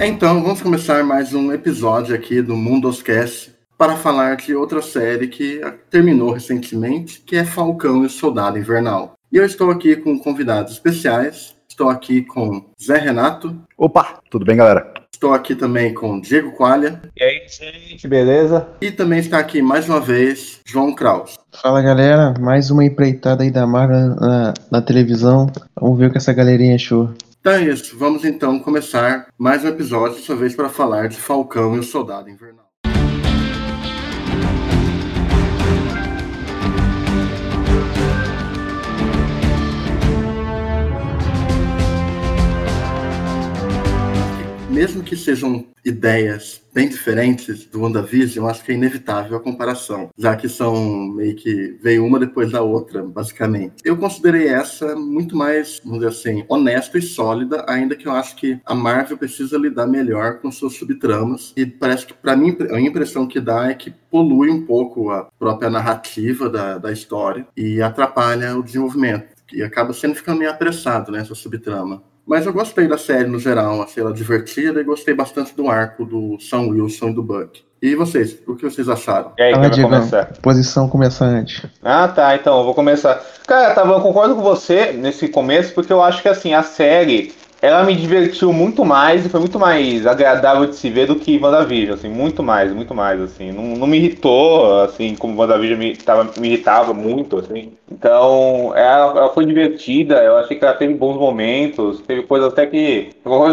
Então, vamos começar mais um episódio aqui do Mundoscast para falar de outra série que terminou recentemente, que é Falcão e o Soldado Invernal. E eu estou aqui com convidados especiais. Estou aqui com Zé Renato. Opa, tudo bem, galera? Estou aqui também com Diego Qualha. E aí, gente, beleza? E também está aqui mais uma vez João Kraus. Fala galera, mais uma empreitada aí da Marvel na, na televisão. Vamos ver o que essa galerinha achou. É isso, vamos então começar mais um episódio, dessa vez para falar de Falcão e o Soldado Invernal. Mesmo que sejam ideias bem diferentes do WandaVision, acho que é inevitável a comparação, já que são meio que veio uma depois da outra, basicamente. Eu considerei essa muito mais, vamos dizer assim, honesta e sólida, ainda que eu acho que a Marvel precisa lidar melhor com suas subtramas e parece que para mim a impressão que dá é que polui um pouco a própria narrativa da, da história e atrapalha o desenvolvimento e acaba sendo ficando meio apressado né, subtrama. Mas eu gostei da série no geral, achei ela divertida e gostei bastante do arco do Sam Wilson e do Buck. E vocês, o que vocês acharam? E aí, quem vai começar? Posição começante. Ah, tá, então eu vou começar. Cara, tá, eu concordo com você nesse começo, porque eu acho que assim, a série ela me divertiu muito mais e foi muito mais agradável de se ver do que WandaVision, assim, muito mais, muito mais, assim. Não, não me irritou, assim, como WandaVision me, tava, me irritava muito, assim. Então, ela, ela, foi divertida, eu achei que ela teve bons momentos, teve coisas até que.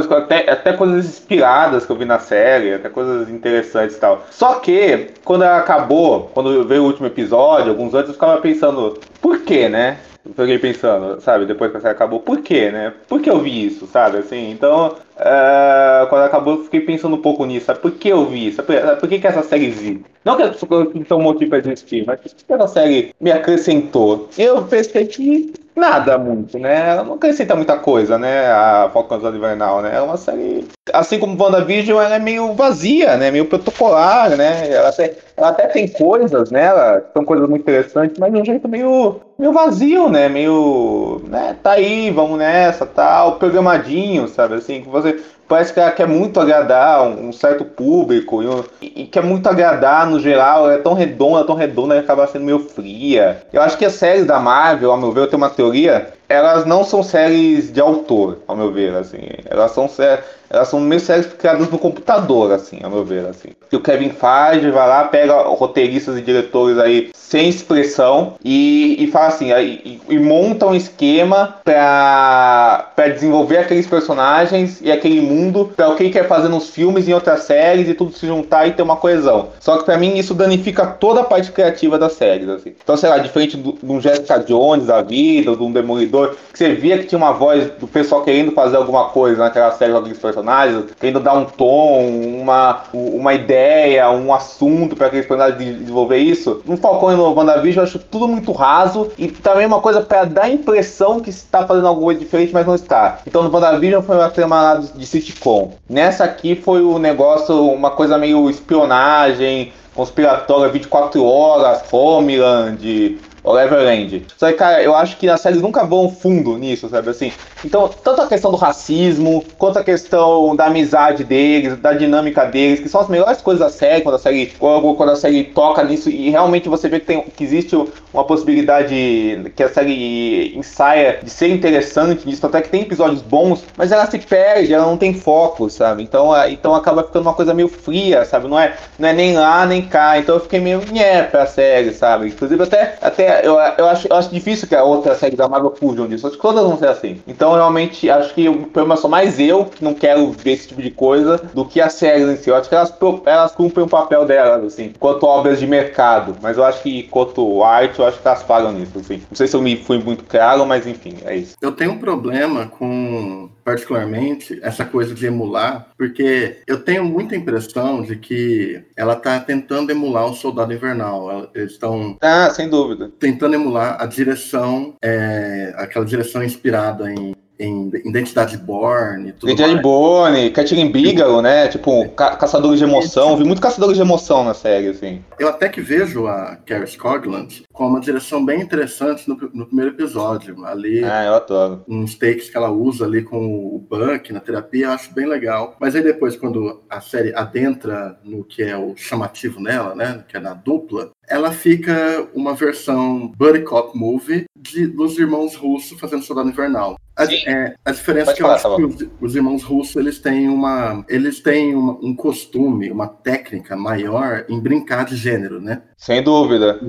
Até, até coisas inspiradas que eu vi na série, até coisas interessantes e tal. Só que, quando ela acabou, quando veio o último episódio, alguns antes, eu ficava pensando, por quê, né? Fiquei pensando, sabe, depois que a série acabou, por quê, né? Por que eu vi isso, sabe? Assim, então, uh, quando acabou, eu fiquei pensando um pouco nisso, sabe? Por que eu vi isso? Por, por que, que essa série existe? Não que tem um motivo pra existir, mas por que essa série me acrescentou? Eu pensei que nada muito, né? Ela não acrescenta muita coisa, né? A Falcão Invernal, né? É uma série. Assim como WandaVision, ela é meio vazia, né? Meio protocolar, né? Ela até, ela até tem coisas nela, são coisas muito interessantes, mas de um jeito meio, meio vazio, né? Meio. Né? Tá aí, vamos nessa, tal, programadinho, sabe? Assim, que você parece que ela quer muito agradar um, certo público e, e, quer muito agradar no geral. Ela é tão redonda, tão redonda que acaba sendo meio fria. Eu acho que as séries da Marvel, ao meu ver, eu tenho uma teoria. Elas não são séries de autor, ao meu ver, assim. Elas são séries elas são meio séries criadas no computador, assim, ao meu ver, assim. Que o Kevin Feige vai lá, pega roteiristas e diretores aí sem expressão e, e fala assim, aí, e, e, monta um esquema pra, pra desenvolver aqueles personagens e aquele mundo pra o que quer fazer nos filmes e em outras séries e tudo se juntar e ter uma coesão. Só que pra mim isso danifica toda a parte criativa das séries, assim. Então, sei lá, diferente de um Jessica Jones da vida, de um Demolidor, que você via que tinha uma voz do pessoal querendo fazer alguma coisa naquela série com aqueles personagens querendo dar um tom, uma, uma ideia, um assunto para aqueles personagens desenvolver isso. No Falcão e no WandaVision eu acho tudo muito raso e também uma coisa para dar a impressão que está fazendo alguma coisa diferente, mas não está. Então no WandaVision foi uma trama de sitcom. Nessa aqui foi o negócio, uma coisa meio espionagem, conspiratória 24 horas, Homeland, o Everland. Só que, cara, eu acho que as séries nunca vão fundo nisso, sabe assim? Então, tanto a questão do racismo, quanto a questão da amizade deles, da dinâmica deles, que são as melhores coisas da série, quando a série, quando a série toca nisso, e realmente você vê que, tem, que existe uma possibilidade que a série ensaia de ser interessante nisso, até que tem episódios bons, mas ela se perde, ela não tem foco, sabe? Então, é, então acaba ficando uma coisa meio fria, sabe? Não é, não é nem lá, nem cá. Então eu fiquei meio nhé pra série, sabe? Inclusive até, até eu, eu, acho, eu acho difícil que a outra série da Marvel fujam disso. Acho que todas vão ser assim. Então, realmente, acho que o problema sou mais eu, que não quero ver esse tipo de coisa, do que as séries em si. Eu acho que elas, elas cumprem o papel delas, assim, quanto obras de mercado. Mas eu acho que, quanto arte, eu acho que elas pagam nisso, assim. Não sei se eu me fui muito claro, mas enfim, é isso. Eu tenho um problema com, particularmente, essa coisa de emular, porque eu tenho muita impressão de que ela tá tentando emular um soldado invernal. Eles estão. Ah, sem dúvida tentando emular a direção, é, aquela direção inspirada em em Identidade Born e tudo Identidade mais. Born, Catherine Bigelow, né? Tipo, ca caçadores de emoção. Vi muito caçadores de emoção na série, assim. Eu até que vejo a Carrie Scogland com uma direção bem interessante no, no primeiro episódio. Ali, ah, eu adoro. uns takes que ela usa ali com o Buck na terapia, eu acho bem legal. Mas aí depois, quando a série adentra no que é o chamativo nela, né? Que é na dupla, ela fica uma versão buddy cop movie de, dos irmãos russos fazendo Soldado Invernal. A, é, a diferença Pode é que falar, eu acho tá que os, os irmãos russos eles têm uma eles têm uma, um costume, uma técnica maior em brincar de gênero, né? Sem dúvida.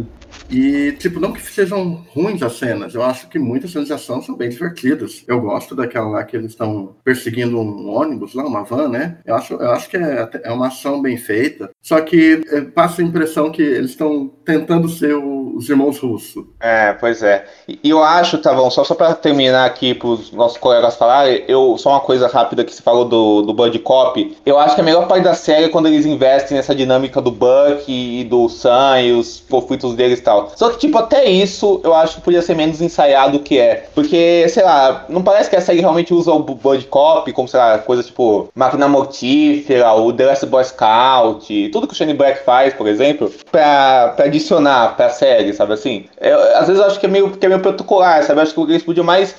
E, tipo, não que sejam ruins as cenas, eu acho que muitas cenas de ação são bem divertidas. Eu gosto daquela lá que eles estão perseguindo um ônibus lá, uma van, né? Eu acho, eu acho que é, é uma ação bem feita. Só que é, passa a impressão que eles estão tentando ser o, os irmãos russos. É, pois é. E, eu acho, tá bom, só, só pra terminar aqui pros nossos colegas falarem, eu, só uma coisa rápida que você falou do, do Bud Cop. Eu acho que a melhor parte da série é quando eles investem nessa dinâmica do Buck e do Sam e os conflitos deles e tal. Só que, tipo, até isso eu acho que podia ser menos ensaiado que é. Porque, sei lá, não parece que a série realmente usa o Bud Cop como, sei lá, coisa tipo Máquina Mortífera, o The Last Boy Scout, tudo que o Shane Black faz, por exemplo, pra, pra adicionar pra série, sabe assim? Eu, às vezes eu acho que é meio, que é meio protocolar, sabe? Eu acho que eles podiam mais uh,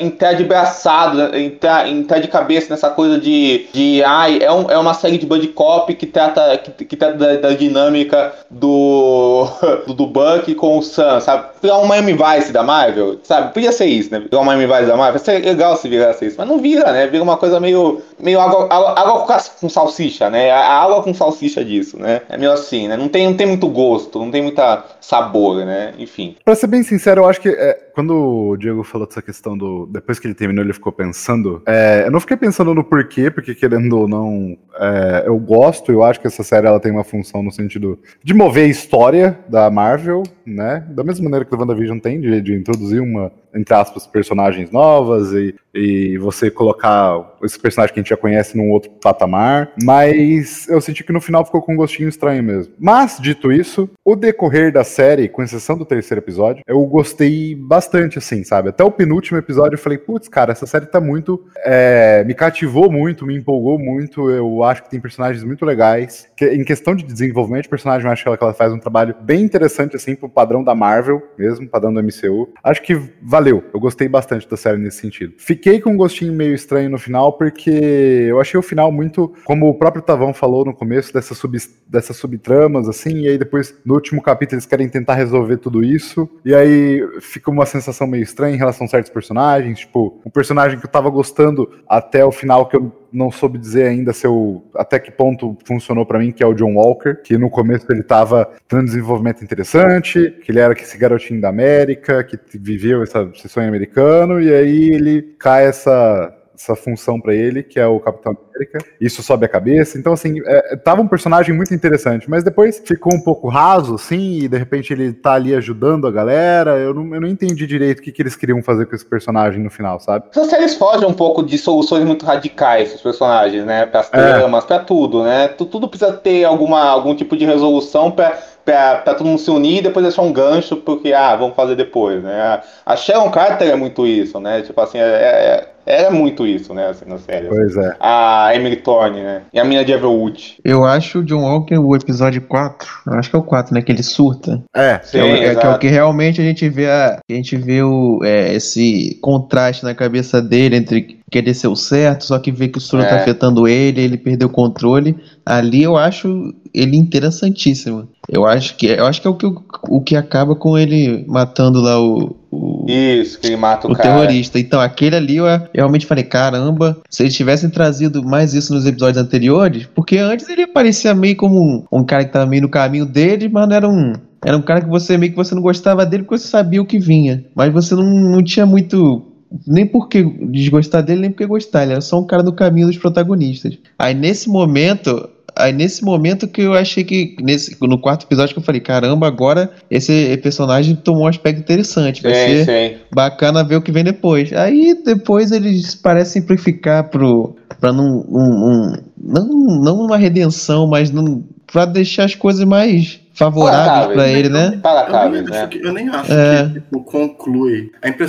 entrar de braçado, entrar, entrar de cabeça nessa coisa de, de ai, é, um, é uma série de Bud Cop que trata, que, que trata da, da dinâmica do, do, do Buck com o Sam, sabe? Virar um Miami Vice da Marvel, sabe? Podia ser isso, né? Virar um Miami Vice da Marvel. Seria legal se virasse isso, mas não vira, né? Vira uma coisa meio, meio água, água, água com salsicha, né? A água com salsicha disso, né? É meio assim, né? Não tem, não tem muito gosto, não tem muita sabor, né? Enfim. Pra ser bem sincero, eu acho que é, quando o Diego falou dessa questão do. Depois que ele terminou, ele ficou pensando. É, eu não fiquei pensando no porquê, porque querendo ou não, é, eu gosto, eu acho que essa série ela tem uma função no sentido de mover a história da Marvel, né? Da mesma maneira que o WandaVision tem, de, de introduzir uma, entre aspas, personagens novas e, e você colocar esse personagem que a gente já conhece num outro patamar. Mas eu senti que no final ficou com um gostinho estranho mesmo. Mas, dito isso, o decorrer da série, com exceção do terceiro episódio, eu gostei bastante, assim, sabe? Até o penúltimo episódio eu falei, putz, cara, essa série tá muito. É, me cativou muito, me empolgou muito. Eu acho que tem personagens muito legais. Que, em questão de desenvolvimento de personagem, eu acho que ela, que ela faz um trabalho bem interessante, assim, pro padrão da Marvel mesmo, padrão do MCU. Acho que valeu. Eu gostei bastante da série nesse sentido. Fiquei com um gostinho meio estranho no final, porque eu achei o final muito, como o próprio Tavão falou no começo, dessas, sub, dessas subtramas, assim, e aí depois, no último capítulo, eles querem tentar resolver tudo isso, e aí fica uma sensação meio estranha em relação a certos personagens, tipo, um personagem que eu tava gostando até o final, que eu não soube dizer ainda se eu, até que ponto funcionou para mim, que é o John Walker, que no começo ele tava tendo um desenvolvimento interessante, que ele era esse garotinho da América, que viveu essa, esse sonho americano, e aí ele cai essa essa função para ele, que é o Capitão América. Isso sobe a cabeça. Então, assim, é, tava um personagem muito interessante, mas depois ficou um pouco raso, assim, e de repente ele tá ali ajudando a galera. Eu não, eu não entendi direito o que, que eles queriam fazer com esse personagem no final, sabe? Essas séries fogem um pouco de soluções muito radicais os personagens, né? Para as tramas, é. para tudo, né? Tudo precisa ter alguma, algum tipo de resolução para pra, pra todo mundo se unir e depois deixar um gancho, porque, ah, vamos fazer depois, né? A Sharon Carter é muito isso, né? Tipo assim, é, é, era muito isso, né, assim, na série. Pois é. A Emily Thorne, né? E a mina de Everwood. Eu acho o John Walker o episódio 4. Eu acho que é o 4, né? Que ele surta. É, que, é, o, é, que é o que realmente a gente vê a, a gente vê o, é, esse contraste na cabeça dele entre querer ser o certo, só que vê que o soro tá é. tá afetando ele, ele perdeu o controle. Ali eu acho ele interessantíssimo. Eu acho que eu acho que é o que, o que acaba com ele matando lá o, o isso que ele mata o, o terrorista. Então aquele ali eu, eu realmente falei caramba, se eles tivessem trazido mais isso nos episódios anteriores, porque antes ele parecia meio como um, um cara que tava meio no caminho dele, mas não era um era um cara que você meio que você não gostava dele porque você sabia o que vinha, mas você não, não tinha muito nem porque desgostar dele, nem porque gostar. Ele era só um cara do caminho dos protagonistas. Aí nesse momento, aí nesse momento que eu achei que nesse, no quarto episódio que eu falei, caramba, agora esse personagem tomou um aspecto interessante, vai sim, ser sim. bacana ver o que vem depois. Aí depois eles parecem simplificar pro para não, um, um, não não uma redenção, mas não para deixar as coisas mais favoráveis para ele, né? Eu nem acho, né? que, eu nem acho é. que tipo, conclui. A imprão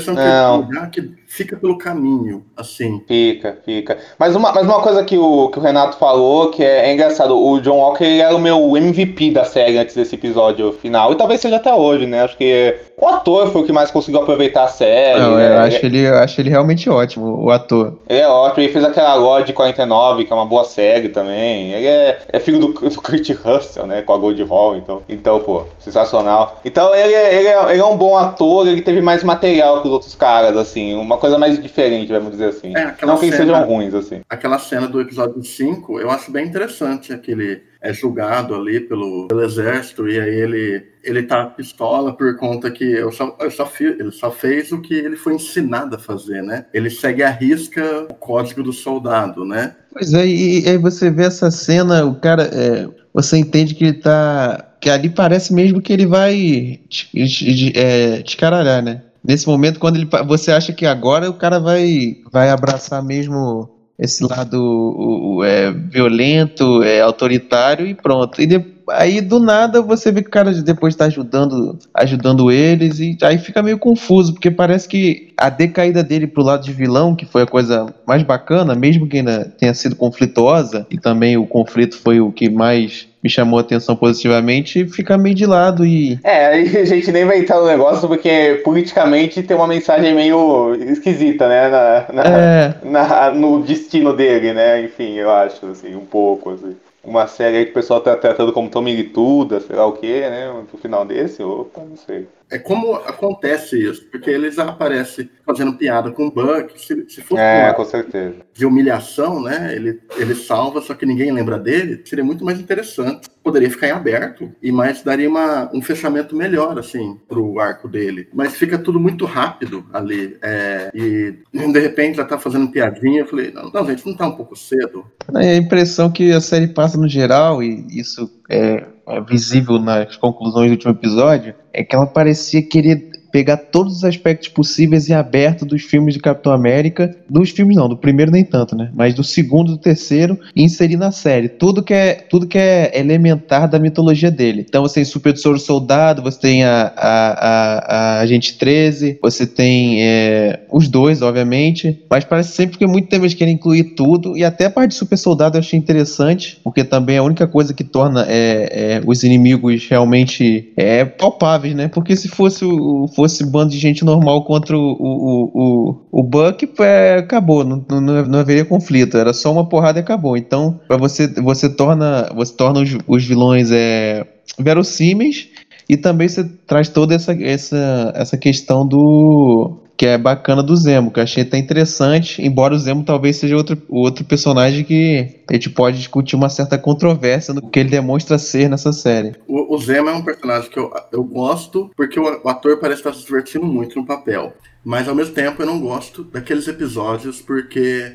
que, que fica pelo caminho, assim. Fica, fica. Mas uma, mas uma coisa que o, que o Renato falou, que é, é engraçado, o John Walker era o meu MVP da série antes desse episódio final, e talvez seja até hoje, né? Acho que o ator foi o que mais conseguiu aproveitar a série. Não, né? eu acho ele, eu acho ele realmente ótimo, o ator. Ele é ótimo, ele fez aquela Lorde 49, que é uma boa série também. Ele é, é filho do, do Kurt Russell, né? Com a Gold Hall, então, então pô, sensacional. Então ele é, ele, é, ele é um bom ator, ele teve mais material que os outros caras, assim, uma coisa mais diferente, vamos dizer assim. É, aquela Não que eles cena- sejam ruins, assim. Aquela cena do episódio 5, eu acho bem interessante, aquele é julgado ali pelo, pelo exército, e aí ele, ele tá pistola por conta que eu só, eu só fi- ele só fez o que ele foi ensinado a fazer, né? Ele segue à risca o código do soldado, né? Pois é, e, e aí você vê essa cena, o cara, é, você entende que ele tá, que ali parece mesmo que ele vai te- te- é, descaralhar, né? Nesse momento, quando ele, você acha que agora o cara vai, vai abraçar mesmo esse lado o- o, é, violento, é, autoritário e pronto. E de- aí do nada você vê que o cara depois está ajudando, ajudando eles e aí fica meio confuso, porque parece que a decaída dele pro lado de vilão, que foi a coisa mais bacana, mesmo que ainda tenha sido conflituosa, e também o conflito foi o que mais me chamou a atenção positivamente, fica meio de lado e É, a gente nem vai entrar no negócio porque politicamente tem uma mensagem meio esquisita, né? Na, na- é, na- no destino dele, né? Enfim, eu acho, assim, um pouco, assim. Uma série aí que o pessoal tá tratando como tão milituda, sei lá o quê, né? No final desse, opa, não sei. É como acontece isso, porque ele já aparece fazendo piada com o Buck, se, se for É, com certeza. de humilhação, né? Ele, ele salva, só que ninguém lembra dele, seria muito mais interessante. Poderia ficar em aberto, e mais daria uma, um fechamento melhor, assim, pro arco dele. Mas fica tudo muito rápido ali. é, e de repente já tá fazendo piadinha. Eu falei, não, não, gente, não tá um pouco cedo. É a impressão que a série passa no geral, e isso é, é visível nas conclusões do último episódio, é que ela parecia querer pegar todos os aspectos possíveis em aberto dos filmes de Capitão América, dos filmes não, do primeiro nem tanto, né? Mas do segundo, do terceiro, e inserir na série. Tudo que é, tudo que é elementar da mitologia dele. Então você tem Super Soro Soldado, você tem a, a, a, a Agente 13, você tem é, os dois, obviamente, mas parece sempre que muito tempo eles querem incluir tudo, e até a parte de Super Soldado eu achei interessante, porque também é a única coisa que torna é, é, os inimigos realmente é, palpáveis, né? Porque se fosse o fosse bando de gente normal contra o, o, o, o Buck, é, acabou, não, não, não haveria conflito, era só uma porrada e acabou. Então, você, você torna, você torna os, os vilões é, verossímeis e também você traz toda essa, essa, essa questão do que é bacana do Zemo, que eu achei até interessante, embora o Zemo talvez seja outro, outro personagem que a gente pode discutir uma certa controvérsia no que ele demonstra ser nessa série. O, o Zemo é um personagem que eu, eu gosto, porque o, o ator parece estar se divertindo muito no papel. Mas ao mesmo tempo eu não gosto daqueles episódios porque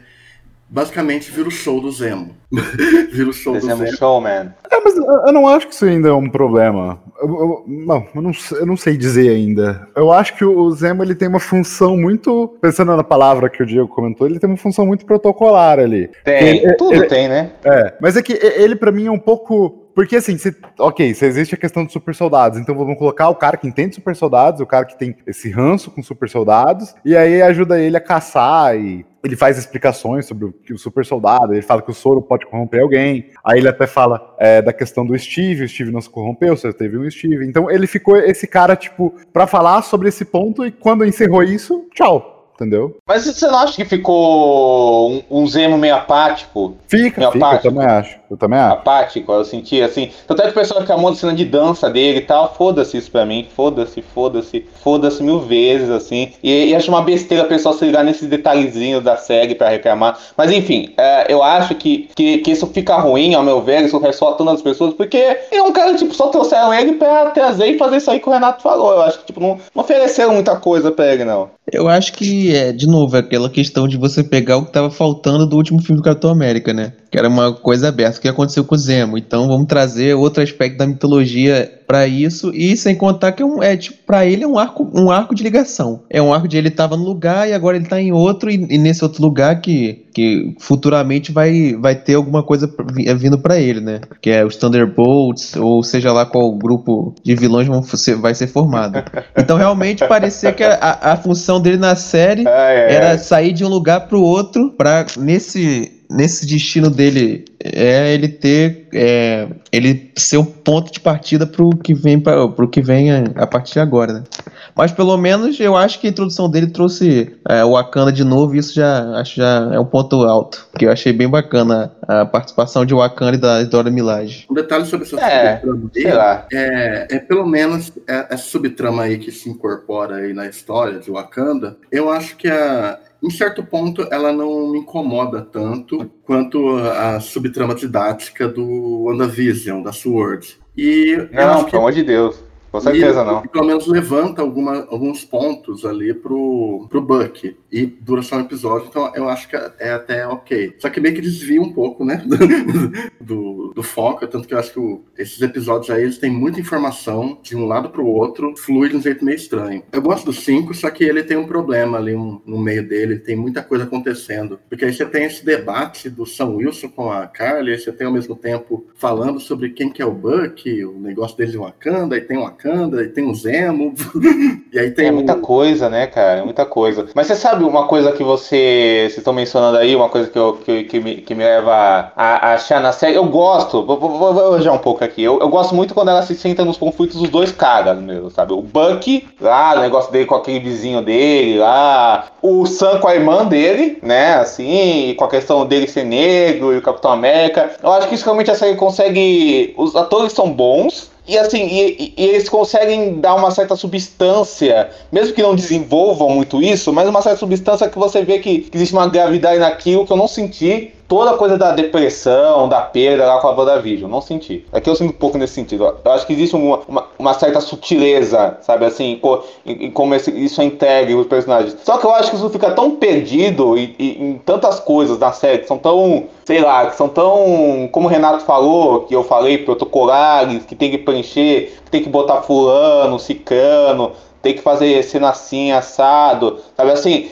basicamente vira o show do Zemo. vira o show do Zemo Zemo. Showman. É, mas eu não acho que isso ainda é um problema. Eu, eu- não, eu não, sei- eu não sei dizer ainda. Eu acho que o Zemo ele tem uma função muito. Pensando na palavra que o Diego comentou, ele tem uma função muito protocolar ali. Tem, Ele- tudo ele- tem, né? É, mas é que ele pra mim é um pouco. Porque assim, se- ok, se existe a questão dos super soldados, então vamos colocar o cara que entende super soldados, o cara que tem esse ranço com super soldados, e aí ajuda ele a caçar e ele faz explicações sobre o, que o super soldado, ele fala que o soro pode corromper alguém, aí ele até fala é, da questão do Steve, o Steve não se corrompeu, você teve um Steve, então ele ficou esse cara, tipo, pra falar sobre esse ponto, e quando encerrou isso, tchau, entendeu? Mas você não acha que ficou um, um Zemo meio apático? Fica, Meu fica, eu apático. também acho, eu também acho. Apático, eu senti assim. Tanto é que o pessoal reclamou da cena de dança dele e tal. Foda-se isso pra mim. Foda-se, foda-se, foda-se mil vezes, assim. E, e acho uma besteira o pessoal se ligar nesses detalhezinhos da série pra reclamar. Mas enfim, é, eu acho que, que, que isso fica ruim, ao meu ver, isso reflete tanto as pessoas, porque é um cara, tipo, só trouxeram ele pra trazer e fazer isso aí que o Renato falou. Eu acho que, tipo, não, não ofereceram muita coisa pra ele, não. Eu acho que, é, de novo, é aquela questão de você pegar o que estava faltando do último filme do Capitão América, né? Que era uma coisa aberta. O que aconteceu com o Zemo? Então vamos trazer outro aspecto da mitologia para isso e sem contar que é, um, é tipo para ele é um arco um arco de ligação. É um arco de ele estava no lugar e agora ele tá em outro e, e, nesse outro lugar que, que futuramente vai, vai ter alguma coisa vindo para ele né? Que é os Thunderbolts ou seja lá qual grupo de vilões vão ser, vai ser formado. Então realmente parecia que a, a função dele na série era sair de um lugar para o outro para nesse nesse destino dele é ele ter é, ele ser um ponto de partida para o que vem para o que vem a, a, partir de agora, né? Mas pelo menos eu acho que a introdução dele trouxe é, o Wakanda de novo, e isso já acho já é um ponto alto, que eu achei bem bacana a participação de Wakanda e da Dora Milaje. Um detalhe sobre essa é, subtrama aí, é, é pelo menos é, essa subtrama aí que se incorpora aí na história de Wakanda, eu acho que a em certo ponto, ela não me incomoda tanto quanto a subtrama didática do WandaVision, da Sword. E não, pelo amor de Deus. Com certeza e, não. pelo menos levanta alguma, alguns pontos ali pro, pro Buck. E dura só um episódio, então eu acho que é até ok. Só que meio que desvia um pouco, né? do, do foco. Tanto que eu acho que o, esses episódios aí eles têm muita informação de um lado pro outro, flui de um jeito meio estranho. Eu gosto do 5, só que ele tem um problema ali um, no meio dele, tem muita coisa acontecendo. Porque aí você tem esse debate do Sam Wilson com a Carly, aí você tem ao mesmo tempo falando sobre quem que é o Buck, o negócio dele de Wakanda, e tem uma Wakanda, e tem o Zemo, e aí tem. É muita coisa, né, cara? É muita coisa. Mas você sabe uma coisa que você. Vocês estão mencionando aí, uma coisa que, eu, que, que, me, que me leva a, a achar na série. Eu gosto, vou, vou, vou elogiar um pouco aqui. Eu, eu gosto muito quando ela se senta nos conflitos dos dois caras mesmo, sabe? O Buck, lá, o negócio dele com aquele vizinho dele, lá. O Sam com a irmã dele, né? Assim, com a questão dele ser negro e o Capitão América. Eu acho que isso realmente a série consegue. Os atores são bons e assim, e, e, eles conseguem dar uma certa substância, mesmo que não desenvolvam muito isso, mas uma certa substância que você vê que, existe uma gravidade naquilo que eu não senti toda a coisa da depressão, da perda lá com a WandaVision. Não senti. Aqui eu sinto um pouco nesse sentido. Eu acho que existe uma, uma, uma certa sutileza, sabe, assim, em, em como esse, isso é entregue os personagens. Só que eu acho que isso fica tão perdido e, e, em tantas coisas na série que são tão, sei lá, que são tão, como o Renato falou, que eu falei, protocolares, que tem que preencher, que tem que botar fulano, cicano, tem que fazer cena assim, assado, sabe assim,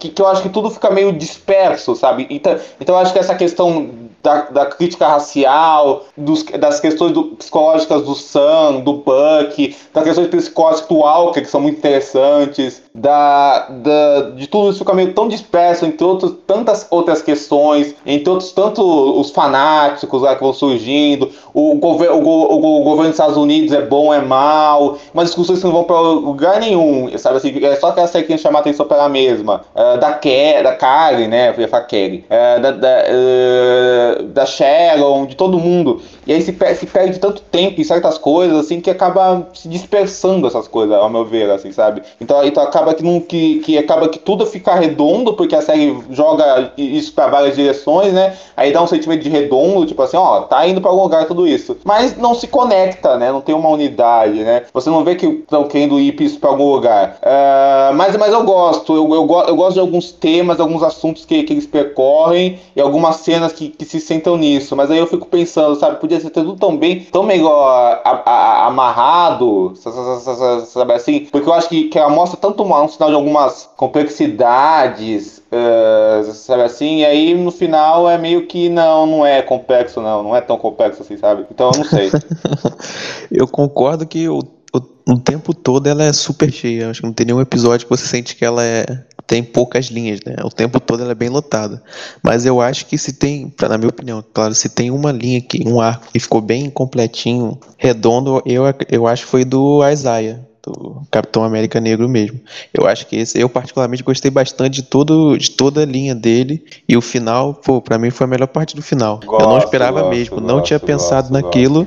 que, que eu acho que tudo fica meio disperso, sabe? Então, então eu acho que essa questão da, da crítica racial, dos, das questões do, psicológicas do Sam, do Buck, das questões psicológicas do Walker, que são muito interessantes, da, da, de tudo isso fica meio tão disperso entre outros, tantas outras questões, entre outros, tanto os fanáticos lá que vão surgindo, o, o, o, o governo dos Estados Unidos é bom, é mal, mas discussões que não vão para lugar nenhum, sabe assim, é só aquela série que a gente chama a atenção pela mesma, uh, da, Ke, da Karen, né, eu ia falar Kelly, uh, da, da, uh, da Sharon, de todo mundo, e aí se, se perde tanto tempo em certas coisas, assim, que acaba se dispersando essas coisas, ao meu ver, assim, sabe, então, então acaba que, não, que, que acaba que tudo fica redondo, porque a série joga isso para várias direções, né, aí dá um sentimento de redondo, tipo assim, ó, tá indo para algum lugar tudo isso, mas não se conecta, né, não tem uma unidade, né, você não vê que estão querendo ir isso para algum lugar, uh, mas, mas eu gosto, eu, eu, eu, gosto de alguns temas, alguns assuntos que, que eles percorrem, e algumas cenas que, que se sentam nisso, mas aí eu fico pensando, sabe, podia ser tudo tão bem, tão melhor a, a, amarrado, sabe assim, porque eu acho que, que ela mostra tanto uma, um sinal de algumas complexidades, uh, sabe assim, e aí no final é meio que não, não é complexo não, não é tão complexo assim, sabe, então eu não sei. eu concordo que o, o, o tempo todo ela é super cheia, acho que não tem nenhum episódio que você sente que ela é tem poucas linhas, né? O tempo todo ela é bem lotada. Mas eu acho que se tem, na minha opinião, claro, se tem uma linha que um arco que ficou bem completinho, redondo, eu, eu acho que foi do Isaiah, do Capitão América Negro mesmo. Eu acho que esse, eu particularmente gostei bastante de, todo, de toda a linha dele e o final, pô, pra mim foi a melhor parte do final. Gosto, eu não esperava gosto, mesmo, gosto, não tinha pensado naquilo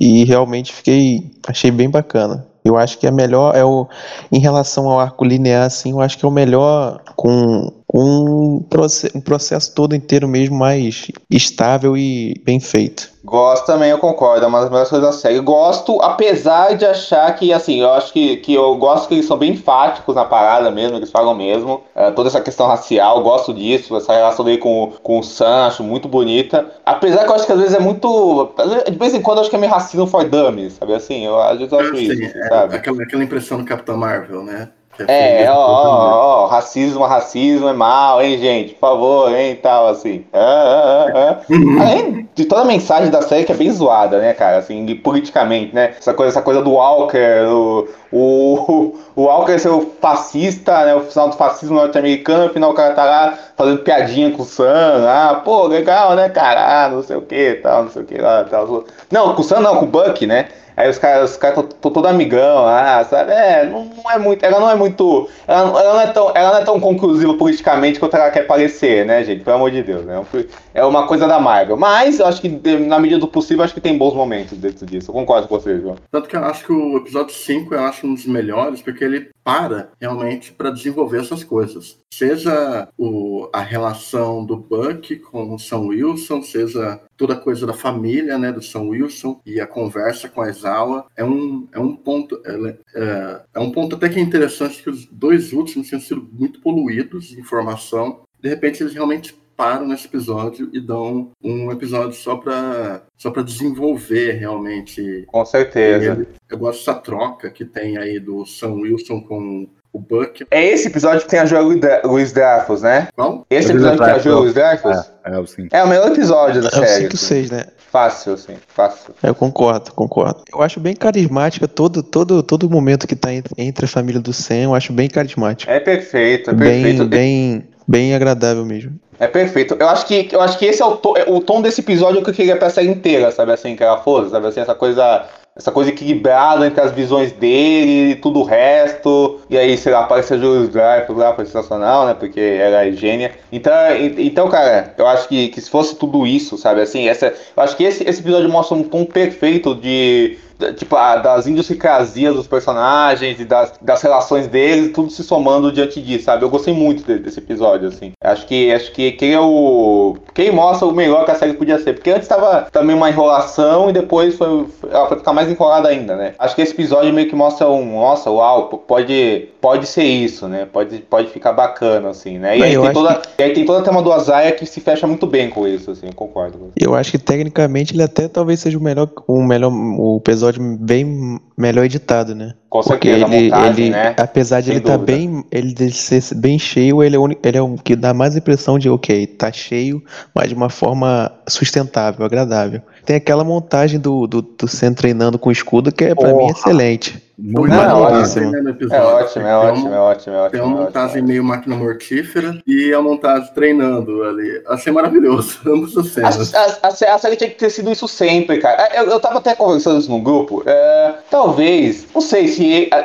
e realmente fiquei, achei bem bacana. Eu acho que é melhor, é o, em relação ao arco linear, assim, eu acho que é o melhor com, com proce um processo todo inteiro mesmo mais estável e bem feito. Gosto também, eu concordo, é uma das melhores coisas da série. Gosto, apesar de achar que, assim, eu acho que, que eu gosto que eles são bem enfáticos na parada mesmo, eles falam mesmo. É, toda essa questão racial, gosto disso, essa relação dele com, com o Sam, acho muito bonita. Apesar que eu acho que às vezes é muito. De vez em quando eu acho que é meio racismo for dummies, sabe assim? Eu, às vezes eu acho Sim, isso, é, sabe? aquela, aquela impressão do Capitão Marvel, né? É, feio, ó, ó, totalmente. ó, racismo, racismo é mal, hein, gente? Por favor, hein, tal, assim. Ah, ah, ah, ah. Além de toda a mensagem da série que é bem zoada, né, cara, assim, politicamente, né? Essa coisa, essa coisa do Walker, o, o, o Walker ser o fascista, né, o final do fascismo norte-americano, afinal o cara tá lá fazendo piadinha com o Sam, ah, pô, legal, né, cara, ah, não sei o que, tal, não sei o que lá, tal. Não, com o Sam não, com o Buck, né? Aí os caras, os caras estão todo amigão, ah, sabe? É, não, não é muito. Ela não é muito. Ela, ela não é tão, ela não é tão conclusiva politicamente quanto ela quer parecer, né, gente? Pelo amor de Deus, né? É uma coisa da Marvel. Mas eu acho que, na medida do possível, acho que tem bons momentos dentro disso. Eu concordo com você, João. Tanto que eu acho que o episódio 5 eu acho um dos melhores, porque ele para realmente para desenvolver essas coisas. Seja o, a relação do Buck com o Sam Wilson, seja toda a coisa da família, né, do Sam Wilson e a conversa com a Isawa. É um, é um ponto ela- é, é um ponto até que é interessante que os dois últimos tinham sido muito poluídos de informação. De repente eles realmente param nesse episódio e dão um episódio só para só para desenvolver realmente Com certeza. ele- eu gosto dessa troca que tem aí do Sam Wilson com o Buck. É esse episódio que tem a Joia Luiz Dreyfus, né? Qual? Esse É o episódio que tem a Joia Luiz Dreyfus? É, é, sim. É o melhor episódio da É o série. 5 assim. 6, né? Fácil, assim, fácil. Eu concordo, concordo. Eu acho bem carismática todo todo todo momento que tá entre, entre a família do Sam, eu acho bem carismático. É perfeito, é bem, perfeito. bem, bem agradável mesmo. É perfeito. Eu acho que, eu acho que esse é o, to- é o tom desse episódio que eu queria pra série inteira, sabe assim, que ela fosse, sabe assim, essa coisa. Essa coisa equilibrada entre as visões dele e tudo o resto. E aí, sei lá, aparece a Julius Dreyfus lá, foi sensacional, né? Porque ela é gênia. Então, então cara, eu acho que, que se fosse tudo isso, sabe assim, essa, eu acho que esse, esse episódio mostra um tom perfeito de. Tipo, a- das idiosincrasias dos personagens e das, das relações deles, tudo se somando diante disso, sabe? Eu gostei muito de- desse episódio, assim. Acho que acho que, que é o. Quem mostra o melhor que a série podia ser. Porque antes tava também uma enrolação e depois foi, ela foi ficar mais enrolada ainda, né? Acho que esse episódio meio que mostra um. Nossa, uau, pode, pode ser isso, né? Pode, pode ficar bacana, assim, né? E aí, tem toda, e aí tem todo o tema do Azaia que se fecha muito bem com isso, assim, eu concordo. Eu acho que tecnicamente ele até talvez seja o melhor, o melhor, o episódio bem melhor editado, né? Com certeza, ele, montagem, ele né? apesar de Sem ele estar dúvida. bem, ele de ser bem cheio, ele é o único, ele é o que dá mais a impressão de, ok, tá cheio, mas de uma forma sustentável, agradável. Tem aquela montagem do, do, do Sam treinando com o escudo que é pra mim excelente. Muito Não, é ótimo. É ótimo, é ótimo, é ótimo, é ótimo. Tem uma é montagem meio máquina mortífera e a montagem treinando ali. Achei maravilhoso, ambas as A, cenas. a, a, a série tinha que ter sido isso sempre, cara. Eu, eu tava até conversando isso no grupo. é, talvez, não sei se,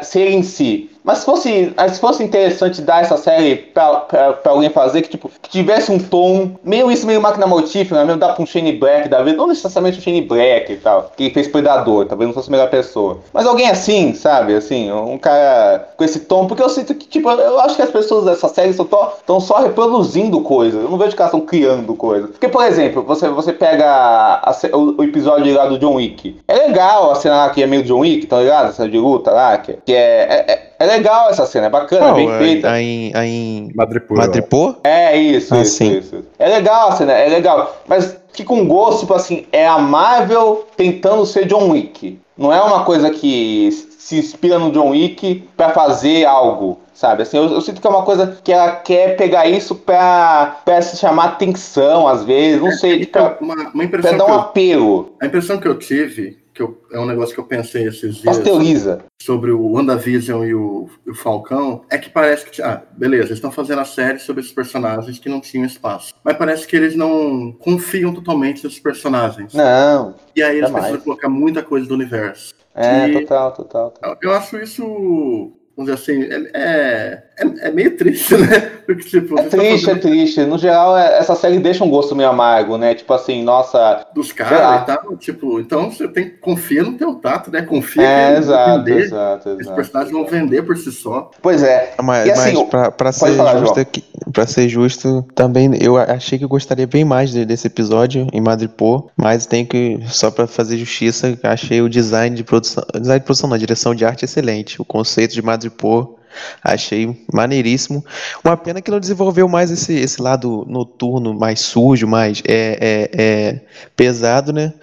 se ele em si. Mas se fosse, se fosse interessante dar essa série pra, pra, pra alguém fazer, que, tipo, que tivesse um tom meio isso, meio máquina mortífera, meio dar pra um Shane Black da vida, não necessariamente um Shane Black e tal, que fez Predador, talvez não fosse a melhor pessoa. Mas alguém assim, sabe, assim, um cara com esse tom, porque eu sinto que, tipo, eu acho que as pessoas dessa série estão só reproduzindo coisas, eu não vejo que elas estão criando coisas. Porque, por exemplo, você, você pega a ce- o, o episódio lá do John Wick, é legal a cena lá que é meio John Wick, tá ligado? A cena de luta lá, que, que é, é, é- é legal essa cena, é bacana, é Qual? bem A- feita. a em, a em Madripoor. Madripoor? É isso, Ah, isso, sim. isso. É legal a cena, é legal. Mas fica um gosto, tipo assim, é a Marvel tentando ser John Wick. Não é uma coisa que se inspira no John Wick pra fazer algo, sabe? Assim, eu, eu sinto que é uma coisa que ela quer pegar isso pra, pra se chamar atenção, às vezes, não sei, pra, Então, uma, uma pra impressão dar que um eu, apelo. a impressão que eu tive, que eu- é um negócio que eu pensei esses dias Pasteuriza. sobre o WandaVision e o, o Falcão, é que parece que, ah, beleza, eles estão fazendo a série sobre esses personagens que não tinham espaço. Mas parece que eles não confiam totalmente nesses personagens. Não. E aí eles jamais. precisam colocar muita coisa do universo. É, E- total, total. total. Eu- Eu acho isso, vamos dizer assim, é, é- é, meio triste, né? Porque, tipo, é tá triste, tá fazendo... é triste. No geral, é, essa série deixa um gosto meio amargo, né? Tipo assim, nossa. Dos caras e tal, tipo, então você tem que confiar no teu tato, né? Confia é, que exato, vender. exato, exato. Esses personagens vão vender por si só. Pois é. Mas, e, assim, mas pra, pra ser falar, justo aqui, pra ser justo, também eu achei que eu gostaria bem mais desse episódio em Madripoor, mas tem que, só pra fazer justiça, achei o design de produção. Design de produção, não, direção de arte excelente. O conceito de Madripoor Achei maneiríssimo. Uma pena que não desenvolveu mais esse, esse lado noturno, mais sujo, mais é, é, é pesado, né?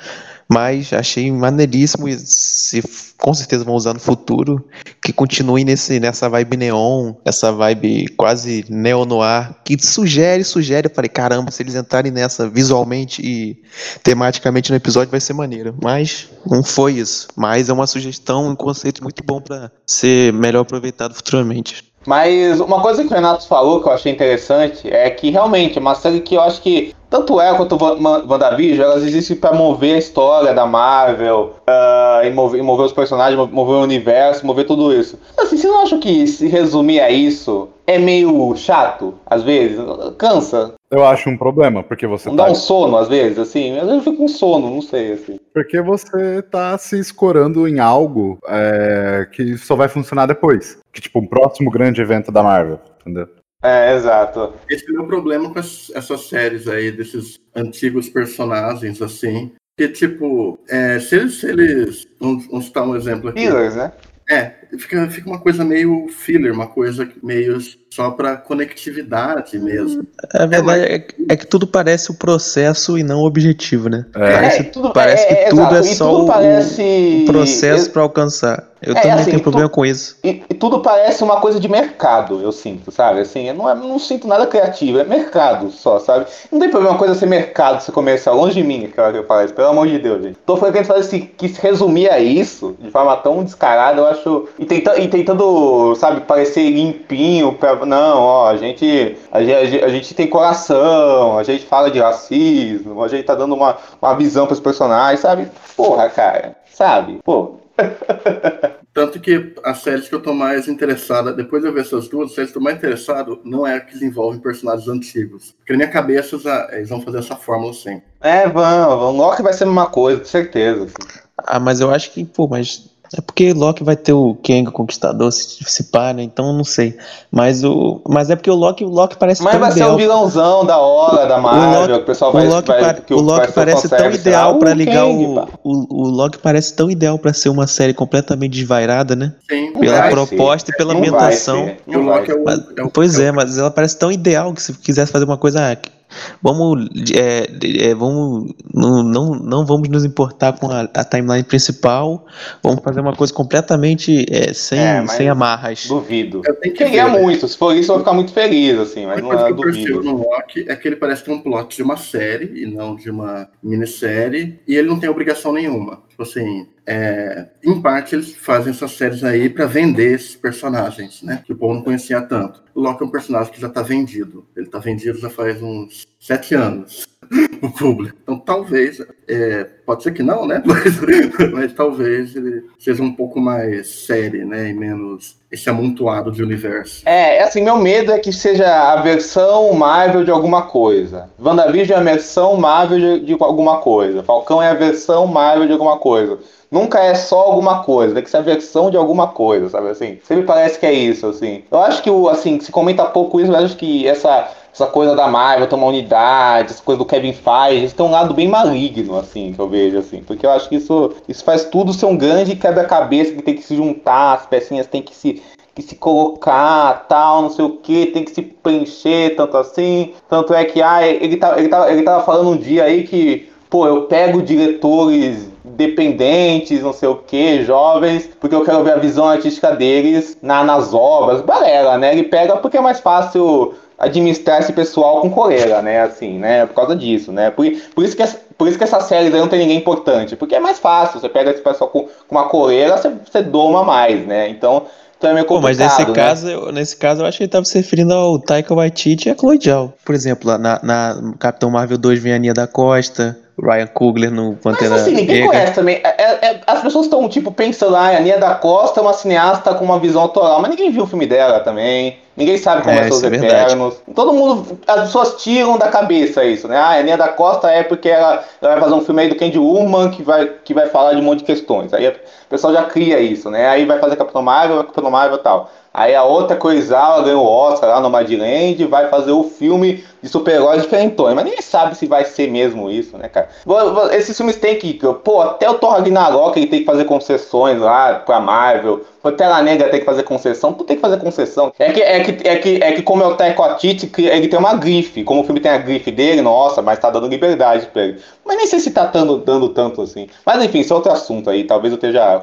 Mas achei maneiríssimo e se, com certeza vão usar no futuro. Que continue nesse, nessa vibe neon, essa vibe quase neo-noir, que sugere, sugere. Eu falei, caramba, se eles entrarem nessa visualmente e tematicamente no episódio vai ser maneiro. Mas não foi isso. Mas é uma sugestão, um conceito muito bom para ser melhor aproveitado futuramente. Mas uma coisa que o Renato falou que eu achei interessante é que realmente é uma série que eu acho que tanto ela quanto WandaVision, elas existem para mover a história da Marvel, uh, e, mover, mover, os personagens, mover o universo, mover tudo isso. Assim, você não acha que se resumir a isso é meio chato, às vezes? Cansa? Eu acho um problema, porque você não tá... dá um sono, às vezes, assim? Às vezes eu fico com sono, não sei, assim. Porque você tá se escorando em algo é, que só vai funcionar depois. Que, tipo, um próximo grande evento da Marvel, entendeu? É, exato. Esse é o meu problema com as, essas séries aí, desses antigos personagens, assim. Que, tipo, é, se eles. Se eles vamos, vamos citar um exemplo aqui. Fillers, né? É, fica, fica uma coisa meio filler, uma coisa meio só para conectividade mesmo. A verdade é, é, que tudo parece o processo e não o objetivo, né? É. Parece, é, tudo, parece que é, tudo é só tudo o, parece... o processo para alcançar. Eu é, também assim, tenho problema tu, com isso. E, e, tudo parece uma coisa de mercado, eu sinto, sabe? Assim, eu não, eu não sinto nada criativo, é mercado só, sabe? Não tem problema uma coisa ser mercado, ser comercial, longe de mim, que eu falo pelo amor de Deus, gente. Tô falando que a gente assim, que se resumir a isso, de forma tão descarada, eu acho. E, tenta, e tentando, sabe, parecer limpinho, pra, não, ó, a gente, a, gente, a gente tem coração, a gente fala de racismo, a gente tá dando uma, uma visão pros personagens, sabe? Porra, cara, sabe? Pô. Tanto que as séries que eu tô mais interessada, depois de eu ver essas duas, as séries que eu tô mais interessado não é a que envolvem personagens antigos. Porque na minha cabeça eles vão fazer essa fórmula sempre. É, vão, o Loki vai ser a mesma coisa, com certeza. Assim. Ah, mas eu acho que, pô, mas é porque Loki vai ter o Kang Conquistador, se, se pá, né? Então não sei. Mas, o, mas é porque o Loki, o Loki parece mas tão vai ideal. ser um vilãozão da hora da Marvel, o, Loki, o pessoal vai... O Loki, vai, que o, o Loki parece tão ideal para ligar Kang, o, o... O Loki parece tão ideal para ser uma série completamente desvairada, né? Sim. Pela proposta ser. e pela não ambientação. O Loki é o, mas, é o, pois é, é, mas ela parece tão ideal que se quisesse fazer uma coisa... Ah, Vamos, é, é, vamos não, não, não vamos nos importar com a, a, timeline principal. Vamos fazer uma coisa completamente é, sem, é, sem amarras. Duvido. Eu tenho que Queria ver, muito. Se for isso, eu vou ficar muito feliz, assim, mas não é duvido. no Loki é que ele parece ter um plot de uma série e não de uma minissérie, e ele não tem obrigação nenhuma. Tipo assim, é, em parte eles fazem essas séries aí para vender esses personagens, né? Que o povo não conhecia tanto. O Loki é um personagem que já tá vendido. Ele tá vendido já faz uns sete anos no público. Então talvez, é, pode ser que não, né? Mas, mas, talvez ele seja um pouco mais sério, né? E menos esse amontoado de universo. É, assim, meu medo é que seja a versão Marvel de alguma coisa. WandaVision é a versão Marvel de, de alguma coisa. Falcão é a versão Marvel de alguma coisa nunca é só alguma coisa, tem que ser a versão de alguma coisa, sabe assim? Sempre parece que é isso, assim. Eu acho que, o, assim, se comenta pouco isso, mas acho que essa, essa coisa da Marvel uma unidade, essa coisa do Kevin Feige, tem um lado bem maligno, assim, que eu vejo, assim. Porque eu acho que isso, isso faz tudo ser um grande quebra-cabeça que tem que se juntar, as pecinhas tem que se que se colocar, tal, não sei o que, tem que se preencher, tanto assim. Tanto é que, ah, ele, tá, ele, tá, ele tava falando um dia aí que, pô, eu pego diretores dependentes, não sei o que, jovens, porque eu quero ver a visão artística deles na, nas obras. Galera, né? Ele pega porque é mais fácil administrar esse pessoal com coleira, né? Assim, né? Por causa disso, né? Por, por isso que por isso que essa série não tem ninguém importante, porque é mais fácil. Você pega esse pessoal com, com uma coleira, você, você doma mais, né? Então, então é meio complicado. Pô, mas nesse né? caso, eu, nesse caso, eu acho que ele estava se referindo ao Taika Waititi e a Chloe Zhao. Por exemplo, na, na Capitão Marvel 2 vem a Nia da Costa, Ryan Coogler no Pantera Mas assim, ninguém conhece também. É, é, é as pessoas estão, tipo, pensando, ah, a Nia da Costa é uma cineasta com uma visão autoral, mas ninguém viu o filme dela também. ninguém sabe como É, são os isso é. Eternos. Todo mundo, as pessoas tiram da cabeça isso, né? Ah, a Aninha da Costa é porque ela, ela vai fazer um filme aí do Candy Woman que vai, que vai falar de um monte de questões. Aí o pessoal já cria isso, né? Aí vai fazer Capitão Marvel, Capitão Marvel e tal. Aí a outra Coisal ganhou o Oscar lá no Madland vai fazer o filme de super-heróis diferentões. Mas ninguém sabe se vai ser mesmo isso, né, cara? Esses filmes têm que. Pô, até o Thor Ragnarok ele tem que fazer concessões lá pra Marvel. Tela Negra tem que fazer concessão. Tu tem que fazer concessão. É que, é que, é que, é que como é o Taika Waititi, que ele tem uma grife. Como o filme tem a grife dele, nossa, mas tá dando liberdade pra ele. Mas nem sei se tá dando, dando tanto assim. Mas enfim, isso é outro assunto aí. Talvez eu esteja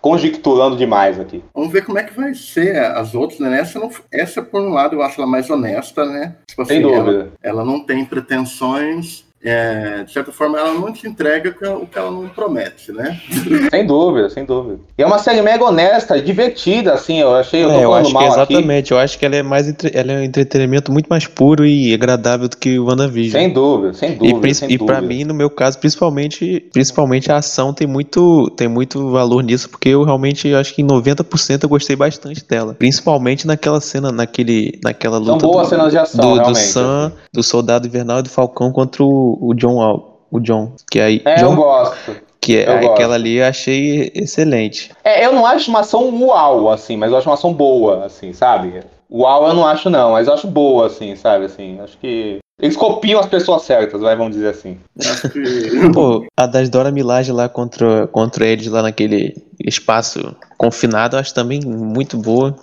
conjecturando demais aqui. Vamos ver como é que vai ser as outras, né? Essa, não, essa por um lado, eu acho ela mais honesta, né? Tipo assim, ela- dúvida. Ela, não tem pretensões. É, de certa forma, ela não te entrega o que ela, não promete, né? Sem dúvida, sem dúvida. E é uma série mega honesta, divertida, assim. Eu achei. Eu É, eu acho que mal é aqui. exatamente. Eu acho que ela é mais entre- ela é um entretenimento muito mais puro e agradável do que o WandaVision. Sem dúvida, sem E, dúvida. sem e pra dúvida. mim, no meu caso, principalmente, principalmente a ação tem muito, tem muito valor nisso, porque eu realmente acho que em 90% eu gostei bastante dela. Principalmente naquela cena, naquele, naquela São luta boas do, cenas de ação, do, do. Sam, do Soldado Invernal e do Falcão contra o, o John Al- o John, que aí, É, John, eu gosto. que é eu gosto. aquela ali eu achei excelente. É, eu não acho uma ação uau, assim, mas eu acho uma ação boa, assim, sabe? Uau eu não acho, não, mas eu acho boa, assim, sabe? Assim, acho que. Eles copiam as pessoas certas, vai, vamos dizer assim. Pô, a das Dora Milaje lá contra, contra eles lá naquele espaço confinado, eu acho também muito boa.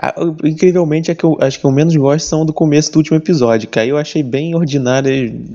Ah, incrivelmente, é que eu acho que eu menos gosto são do começo do último episódio, que aí eu achei bem ordinário,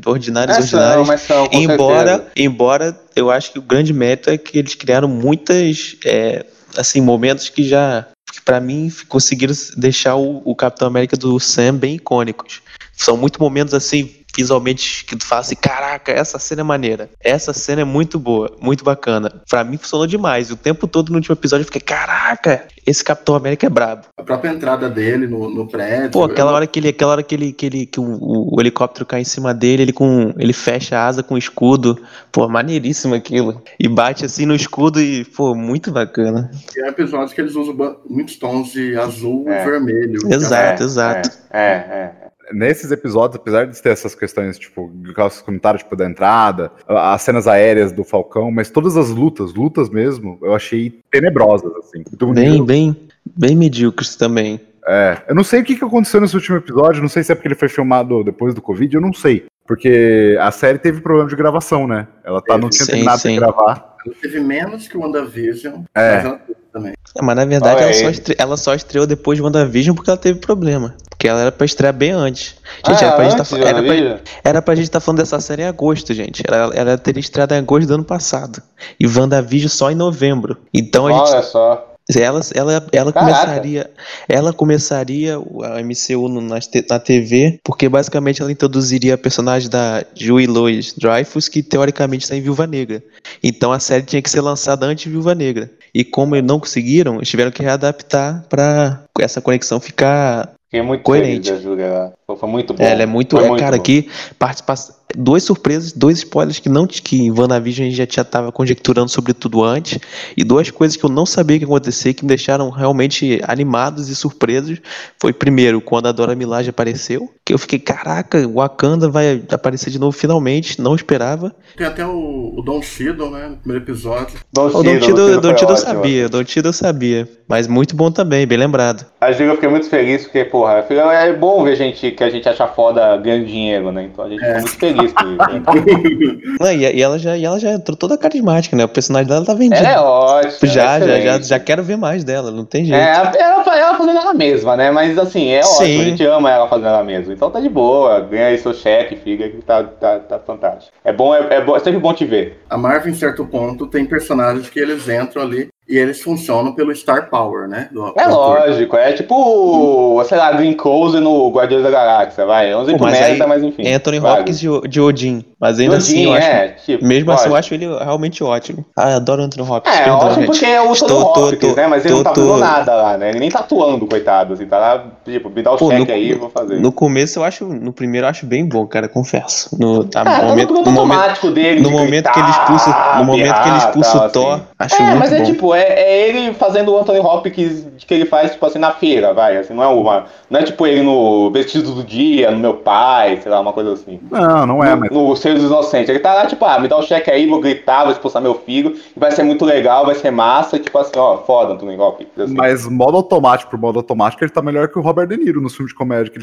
ordinários, Mas são, ordinários. mas são, com Embora, certeza. embora eu acho que o grande mérito é que eles criaram muitas, é, assim, momentos que já, que para mim, conseguiram deixar o, o Capitão América do Sam bem icônicos. São muitos momentos assim, visualmente, que tu fala assim, caraca, essa cena é maneira. Essa cena é muito boa, muito bacana. Pra mim funcionou demais. E o tempo todo no último episódio eu fiquei, caraca, esse Capitão América é brabo. a própria entrada dele no, no prédio. Pô, aquela eu- hora que ele, aquela hora que ele, que ele, que o, o helicóptero cai em cima dele, ele com, ele fecha a asa com o escudo, pô, maneiríssimo aquilo. E bate assim no escudo e, pô, muito bacana. É um episódio que eles usam muitos tons de azul É. e vermelho. Exato, É, exato. É, é, é. Nesses episódios, apesar de ter essas questões, tipo, os comentários tipo, da entrada, as cenas aéreas do Falcão, mas todas as lutas, lutas mesmo, eu achei tenebrosas, assim. Do Bem, bem, bem medíocres também. É, eu não sei o que, que aconteceu nesse último episódio, não sei se é porque ele foi filmado depois do Covid, eu não sei. Porque a série teve problema de gravação, né? Ela tá, não tinha Sim, terminado sim. de gravar. Ela teve menos que o WandaVision, É. mas ela teve também. É, mas na verdade Olha ela aí. só, ela só estreou depois de WandaVision porque ela teve problema. Porque ela era pra estrear bem antes. Gente, Ah, era, pra gente antes tá, de era, pra, era pra gente estar falando dessa série em agosto, gente. Ela, ela teria estreado em agosto do ano passado. E WandaVision só em novembro. Então a gente Olha só. ela, ela, ela Caraca. começaria ela começaria o- a MCU te- na TV porque basicamente ela introduziria a personagem da Julie Louis Dreyfus que teoricamente está em Viúva Negra então a série tinha que ser lançada antes de Viúva Negra e como eles não conseguiram eles tiveram que readaptar para essa conexão ficar Fiquei muito Coerente. feliz da Júlia lá. Foi- muito bom. ela é muito é, cara bom. aqui participação duas surpresas dois spoilers que não que em WandaVision a gente já tinha tava conjecturando sobre tudo antes e duas coisas que eu não sabia que ia acontecer que me deixaram realmente animados e surpresos foi primeiro quando a Dora Milaje apareceu que eu fiquei caraca o Wakanda vai aparecer de novo finalmente não esperava Tem até o, o Don Cheadle, né? No primeiro episódio. Don o Don Cheadle, Tido Don Tido eu ótimo. sabia Don Tido eu sabia mas muito bom também bem lembrado A Júlia eu fiquei muito feliz porque, porra, é bom ver gente que a gente acha foda ganhando dinheiro, né? Então a gente ficou muito feliz com isso. né? Não, e, e ela já e ela já entrou toda carismática né o personagem dela tá vendido Ela é ótima. já, é já, já, já quero ver mais dela, não tem jeito. É, ela, ela fazendo ela mesma, né? Mas assim, é Sim. ótimo, a gente ama ela fazendo ela mesma. Então tá de boa, ganha aí seu cheque, fica, que tá, tá, tá fantástico. É bom, é, é bom, é sempre bom te ver. A Marvel, em certo ponto, tem personagens que eles entram ali e eles funcionam pelo Star Power, né? Do, É do ator. lógico, é tipo, sei lá, Green Close no Guardiões da Galáxia, vai. É um exemplo mas merda, aí mas enfim. É Anthony vale. Hopkins de, de Odin. Mas ainda assim, eu Odin, acho. é, tipo, Mesmo assim, eu acho ele realmente ótimo. Ah, eu adoro Anthony Hopkins. É, perdão, ótimo gente. porque é o tô- Hopkins, tô- né? Mas ele tô- não tá tô- fazendo nada lá, né? Ele nem tá atuando, coitado, assim, tá lá, tipo, me dá o Pô, cheque no- aí, eu vou fazer. No começo eu acho. No primeiro eu acho bem bom, cara, confesso. No, tá, Ah, no tá momento, no no momento, automático dele. no de momento gritar, que ele expulsa, no momento que ele expulsa o Thor, assim. acho É, muito mas é bom. tipo, é, é ele fazendo o Anthony Hopkins que ele faz, tipo assim, na feira, vai. Assim, não é uma. Não é tipo ele no vestido do dia, no meu pai, sei lá, uma coisa assim. Não, não é, no, mas. No Seres Inocentes. Ele tá lá, tipo, ah, me dá o um cheque aí, vou gritar, vou expulsar meu filho, vai ser muito legal, vai ser massa, e, tipo assim, ó, foda, Anthony Hopkins. Assim. Mas modo automático por modo automático, ele tá melhor que o Robert De Niro nos filmes de comédia que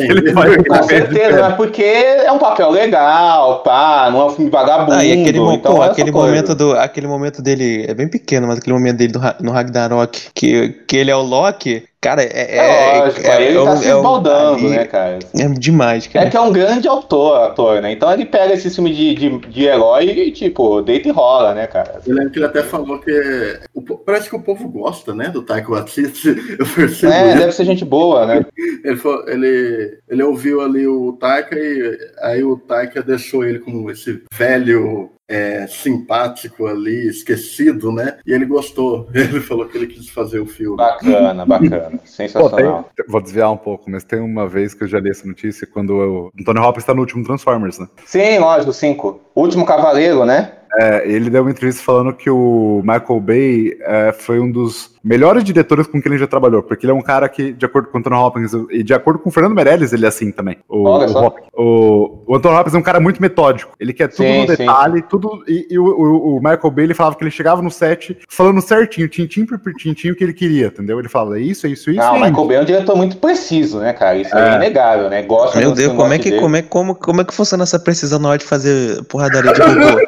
ele, ele vai. Com certeza, mas porque é um papel legal, pá, não é um filme vagabundo. Ah, e aquele, então pô, é aquele momento do. Aquele momento dele é bem pequeno, mas aquele momento dele no Ragnarok, que, que ele é o Loki, Cara, é. É, é lógico, é, ele é, tá se esbaldando, né, cara? É demais, cara. É que é um grande autor, ator, né? Então ele pega esse filme de, de, de herói e, tipo, deita e rola, né, cara? Eu lembro que ele até falou que. Parece que o povo gosta, né, do Taika Waititi. Eu percebo. É, isso. deve ser gente boa, né? Ele, falou, ele, ele ouviu ali o Taika e aí o Taika deixou ele como esse velho é, simpático ali, esquecido, né? E ele gostou. Ele falou que ele quis fazer o filme. Bacana, bacana. Sensacional. Pô, tem, vou desviar um pouco, mas tem uma vez que eu já li essa notícia quando o Antônio Hopkins está no último Transformers, né? Sim, lógico, 5. Último Cavaleiro, né? É, ele deu uma entrevista falando que o Michael Bay é, foi um dos melhores diretores com quem ele já trabalhou, porque ele é um cara que, de acordo com o Anthony Hopkins e de acordo com o Fernando Meirelles, ele é assim também. O, o, o, o Anthony Hopkins é um cara muito metódico. Ele quer tudo sim, no detalhe, sim. tudo. E, e o, o, Michael Bay ele falava que ele chegava no set falando certinho, tintim por tintim o que ele queria, entendeu? Ele falava, é isso, é isso, isso. Não, o Michael Bay é um diretor muito preciso, né, cara? Isso é, é inegável, né? Gosta Meu Deus, como é, que, como, é, como, como é que funciona essa precisão na hora de fazer porradaria de robô?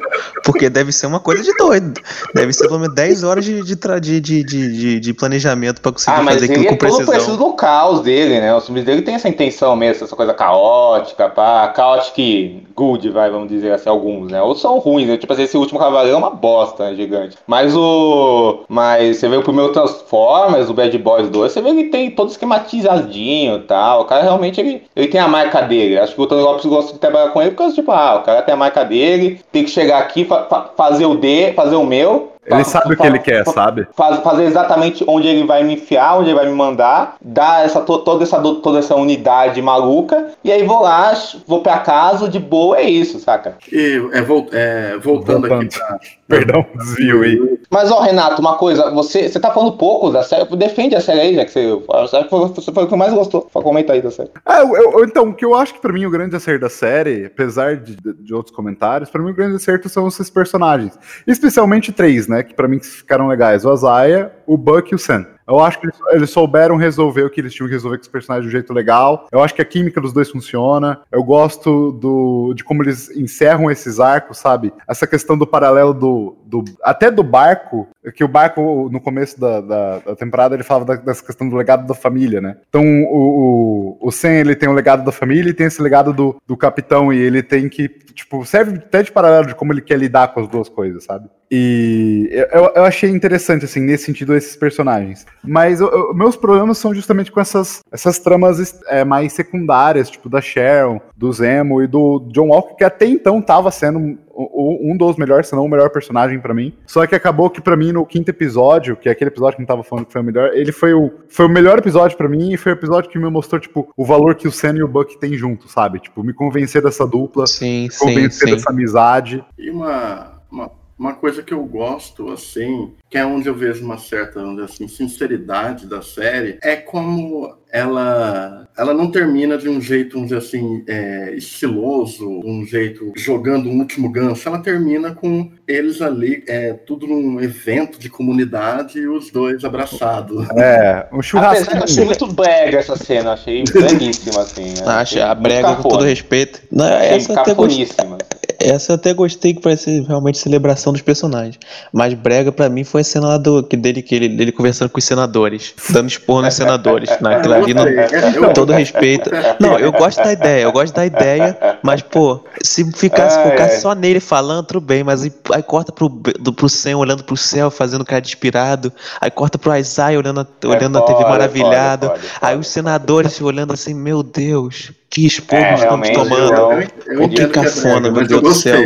Porque deve ser uma coisa de doido. Deve ser pelo menos 10 horas de, de, de, de, de planejamento pra conseguir ah, fazer aquilo com precisão. Mas ele é todo do caos dele, né? Os filmes dele tem essa intenção mesmo, essa coisa caótica, pá. Chaotic good, vai, vamos dizer assim, alguns, né? Ou são ruins, né? Tipo assim, esse último Cavaleiro é uma bosta, né, gigante. Mas o... Mas você vê o primeiro Transformers, o Bad Boys 2, você vê que ele tem todo esquematizadinho e tal. O cara realmente, ele, ele tem a marca dele. Acho que o Tony Lopes gosta de trabalhar com ele porque, tipo, ah, o cara tem a marca dele, tem que chegar aqui, fa fazer o D, fazer o meu, ele sabe o que ele quer, sabe? Faz, fazer exatamente onde ele vai me enfiar, onde ele vai me mandar, dar essa, toda, essa, toda essa unidade maluca, e aí vou lá, vou pra casa, de boa, é isso, saca? E é, é, voltando, voltando, aqui pra... Perdão, desvio aí. Mas, ó, Renato, uma coisa, você, você tá falando pouco da série, defende a série aí, já que você, você foi o que mais gostou. Comenta aí da série. É, eu, eu, então, o que eu acho que pra mim o grande acerto da série, apesar de, de outros comentários, pra mim o grande acerto são esses personagens. Especialmente três, né? Né? Que para mim ficaram legais: o Azaia, o Buck e o Sam. Eu acho que eles souberam resolver o que eles tinham que resolver com os personagens de um jeito legal. Eu acho que a química dos dois funciona. Eu gosto do, de como eles encerram esses arcos, sabe? Essa questão do paralelo do. do até do barco, que o barco, no começo da, da, da temporada, ele falava da, dessa questão do legado da família, né? Então o, o, o Sen, ele tem o legado da família e tem esse legado do, do capitão, e ele tem que. Tipo, serve até de paralelo de como ele quer lidar com as duas coisas, sabe? E eu, eu achei interessante, assim, nesse sentido, esses personagens. Mas eu, eu, meus problemas são justamente com essas, essas tramas é, mais secundárias, tipo da Sharon, do Zemo e do John Walker, que até então tava sendo um, um dos melhores, se não o melhor personagem para mim. Só que acabou que para mim no quinto episódio, que é aquele episódio que não tava falando que foi o melhor, ele foi o, foi o melhor episódio para mim e foi o episódio que me mostrou, tipo, o valor que o Sam e o Buck têm junto, sabe? Tipo, me convencer dessa dupla, sim, me convencer sim, dessa amizade. E uma, uma uma coisa que eu gosto, assim, que é onde eu vejo uma certa assim, sinceridade da série, é como ela, ela não termina de um jeito, vamos dizer assim, é, estiloso, um jeito jogando um último gancho. Ela termina com eles ali, é, tudo num evento de comunidade e os dois abraçados. É, um churrasco. Eu achei muito brega essa cena, achei breguíssima, assim. Né? Acho a brega, com todo respeito. Não, essa até essa eu até gostei que parece realmente celebração dos personagens. Mas brega para mim foi a cena lá do, dele, que ele, dele conversando com os senadores, dando expor nos senadores. Naquela ali, no, todo respeito. Não, eu gosto da ideia, eu gosto da ideia, mas, pô, se ficasse, focasse só nele falando, tudo bem, mas aí, aí corta pro, do, pro Sam olhando pro céu, fazendo cara de inspirado, aí corta pro Isaiah olhando, a, olhando é a TV maravilhado, pode, aí os senadores olhando assim, meu Deus, que esporro é, estamos tomando. o que cafona, meu Deus do céu.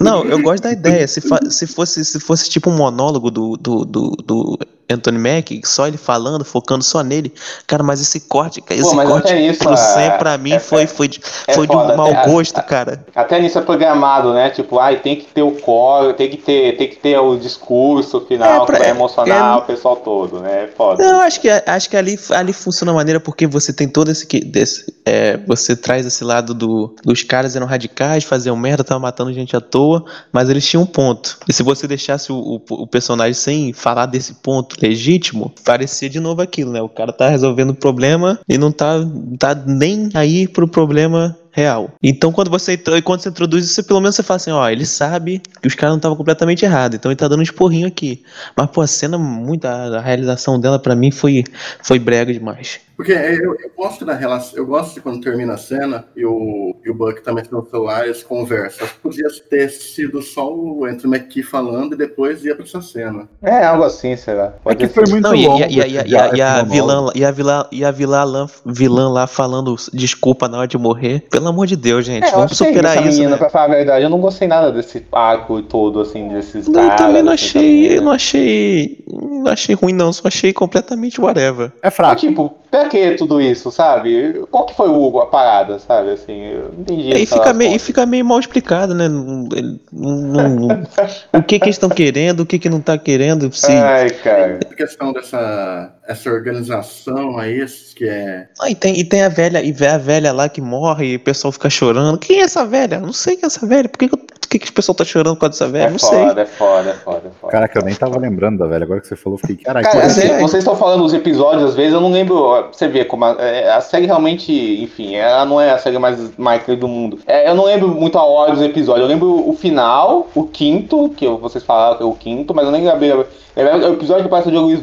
Não, eu gosto da ideia. Se, se, fosse, se fosse tipo um monólogo do, do, do, do Anthony Mack, só ele falando, focando só nele. Cara, mas esse corte, esse Pô, corte isso, pro é- Sam, pra mim, é- foi, foi, de- é foi de um mau até- gosto, a- cara. Até nisso é programado, né? Tipo, ai, tem que ter o core, tem que ter, tem que ter o discurso final É, pra- que vai emocionar é- o pessoal todo, né? É foda. Não, acho que, acho que ali, ali funciona a maneira porque você tem todo esse. que- Desse, é, você traz esse lado do, dos caras eram radicais, faziam merda, estavam matando gente à toa, mas eles tinham um ponto. E se você deixasse o, o, o personagem sem falar desse ponto legítimo, parecia de novo aquilo, né? O cara tá resolvendo o problema e não tá, tá nem aí pro problema real. Então quando você quando você introduz isso, pelo menos você fala assim, ó, ele sabe que os caras não estavam completamente errados, então ele tá dando um esporrinho aqui. Mas pô, a cena muito a, a realização dela pra mim foi foi brega demais. Porque eu, eu gosto da relação, eu gosto de quando termina a cena e o, e o Buck tá metendo no celular e eles conversam. Podia ter sido só o Anthony McKee falando e depois ia pra essa cena. É algo assim, será? É que foi muito Não, e, longo. e, e, a- e, a- e vilã e a vilã e a vilã lá, vilã lá falando desculpa na hora de morrer. Pelo amor de Deus, gente, É, vamos superar isso. menina, né? pra falar a verdade, eu não gostei nada desse arco todo, assim, desses Não, caras. eu também não assim, achei, não achei, não achei ruim não, só achei completamente whatever. É fraco. tipo, pra que tudo isso, sabe? Qual que foi o, a parada, sabe? Assim, eu não entendi. E essa fica, meio, e fica meio mal explicado, né? Não- não- não- o que que eles estão querendo, o que que não tá querendo, se... Ai, cara. A questão dessa essa organização aí, que é. Ah, e tem, e tem a velha, e vê a velha lá que morre e o pessoal fica chorando. Quem é essa velha? Não sei quem é essa velha. Por que, que, eu- que, que o pessoal tá chorando por causa dessa velha? É não sei. foda, é foda, é foda, é foda. Caraca, eu nem tava lembrando da velha. Agora que você falou, fiquei, caralho, Cara, que assim, é. vocês estão falando os episódios, às vezes eu não lembro. Você vê como a, é, a série realmente, enfim, ela não é a série mais marcante do mundo. É, eu não lembro muito a ordem dos episódios. Eu lembro o final, o quinto, que eu- vocês falaram que é o quinto, mas eu nem lembrei. É o episódio que parece o Diogo Luiz.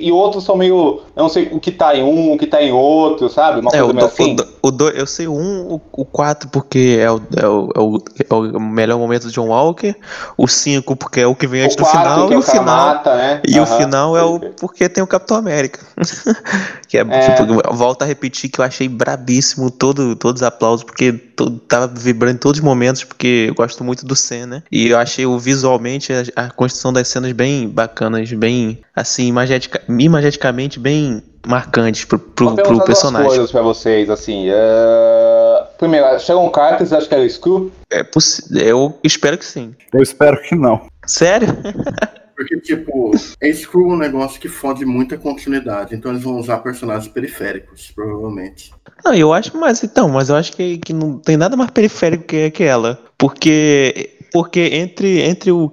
E outros são meio. Eu não sei o que tá em um, o que tá em outro, sabe? Uma É, coisa o, meio do, assim. o, do- o do- eu sei o 1, o 4 porque é o, é, o, é, o, é o melhor momento do John Walker, o 5 porque é o que vem antes o do final, que e é o o final. mata, né? E o Aham, final é o porque tem o Capitão América. que é, É. tipo, volta a repetir que eu achei brabíssimo todo, todos os aplausos, porque to, tava vibrando em todos os momentos, porque eu gosto muito do Sen, né? E eu achei o visualmente a, a construção das cenas bem bacanas, bem assim, imagetica, imageticamente bem marcantes pro, pro, Vou pro perguntar duas personagem. coisas pra vocês, assim. é, Primeiro, Sharon Carter, vocês acham que ela é Screw? É possi- eu espero que sim. Eu espero que não. Sério? Porque, tipo, é Screw um negócio que fode muita continuidade. Então eles vão usar personagens periféricos, provavelmente. Não, eu acho, mas então, mas eu acho que, que não tem nada mais periférico que, que ela. Porque, porque entre, entre o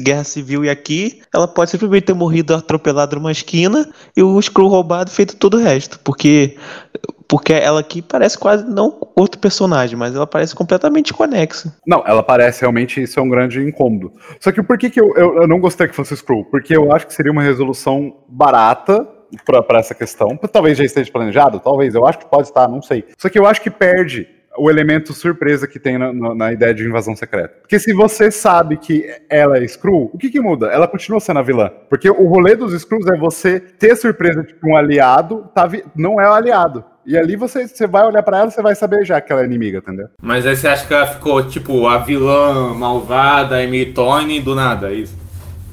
Guerra Civil e aqui, ela pode simplesmente ter morrido atropelada numa esquina e o Screw roubado feito todo o resto. Porque, porque ela aqui parece quase não outro personagem, mas ela parece completamente conexa. Não, ela parece realmente isso é um grande incômodo. Só que por que, que eu, eu, eu não gostei que fosse Screw? Porque eu acho que seria uma resolução barata pra essa questão. Talvez já esteja planejado, talvez. Eu acho que pode estar, não sei. Só que eu acho que perde o elemento surpresa que tem na, na- na ideia de invasão secreta. Porque se você sabe que ela é Skrull, o que que muda? Ela continua sendo a vilã. Porque o rolê dos Skrulls é você ter surpresa de que um aliado tá não é o aliado. E ali você, você vai olhar pra ela, você vai saber já que ela é inimiga, entendeu? Mas aí você acha que ela ficou, tipo, a vilã malvada, Emily Tony, do nada, é isso?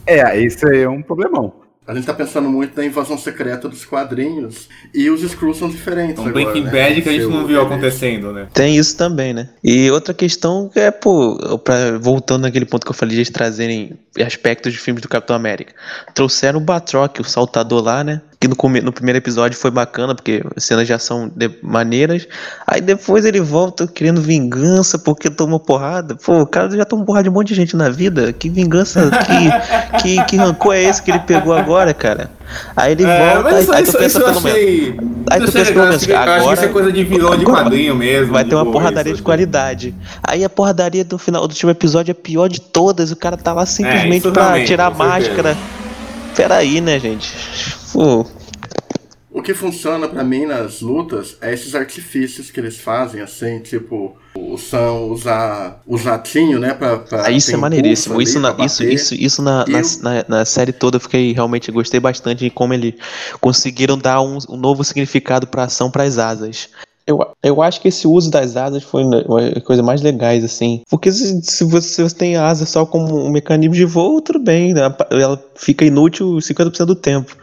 É, esse aí é um problemão. A gente tá pensando muito na invasão secreta dos quadrinhos. E os Skrulls são diferentes. Um agora, Breaking né? Bad que a gente Seu- não viu acontecendo, né? Tem isso também, né? E outra questão é, pô, pra, voltando naquele ponto que eu falei de eles trazerem aspectos de filmes do Capitão América. Trouxeram o Batroc, o saltador lá, né? Que no, no primeiro episódio foi bacana, porque as cenas já são de- maneiras. Aí depois ele volta querendo vingança porque tomou porrada. Pô, o cara já tomou porrada de um monte de gente na vida. Que vingança, que, que, que rancor é esse que ele pegou agora, cara? Aí ele É, volta, aí, isso, aí tu pensa pelo menos. Aí tu pensa pelo menos, eu acho que agora- isso é coisa de vilão de agora quadrinho mesmo. Vai de ter uma boa, porradaria de qualidade. Aí a porradaria do final do último episódio é a pior de todas. O cara tá lá simplesmente isso pra realmente, tirar a máscara. Peraí, né, gente? Pô, O que funciona pra mim nas lutas é esses artifícios que eles fazem, assim, tipo, o Sam usar o jatinho, né? Pra, pra Ah, isso é maneiríssimo. Isso, ali na, isso, isso, isso na, na, Eu- na, na série toda eu fiquei realmente gostei bastante de como eles conseguiram dar um, um novo significado pra ação pras asas. Eu, eu acho que esse uso das asas foi uma coisa mais legais, assim. Porque se, se você, tem asa só como um mecanismo de voo, tudo bem, né? Ela fica inútil 50% do tempo.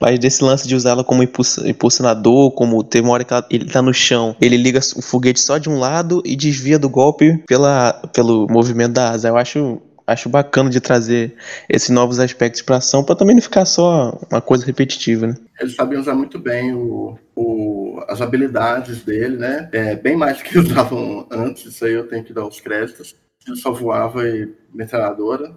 Mas desse lance de usá-la como impulsionador, como tem uma hora que ela, ele tá no chão, ele liga o foguete só de um lado e desvia do golpe pela, pelo movimento da asa. Eu acho acho bacana de trazer esses novos aspectos para ação, para também não ficar só uma coisa repetitiva, né? Eles sabem usar muito bem o, o, as habilidades dele, né? É, bem mais que usavam antes, isso aí eu tenho que dar os créditos. Ele só voava e metralhadora.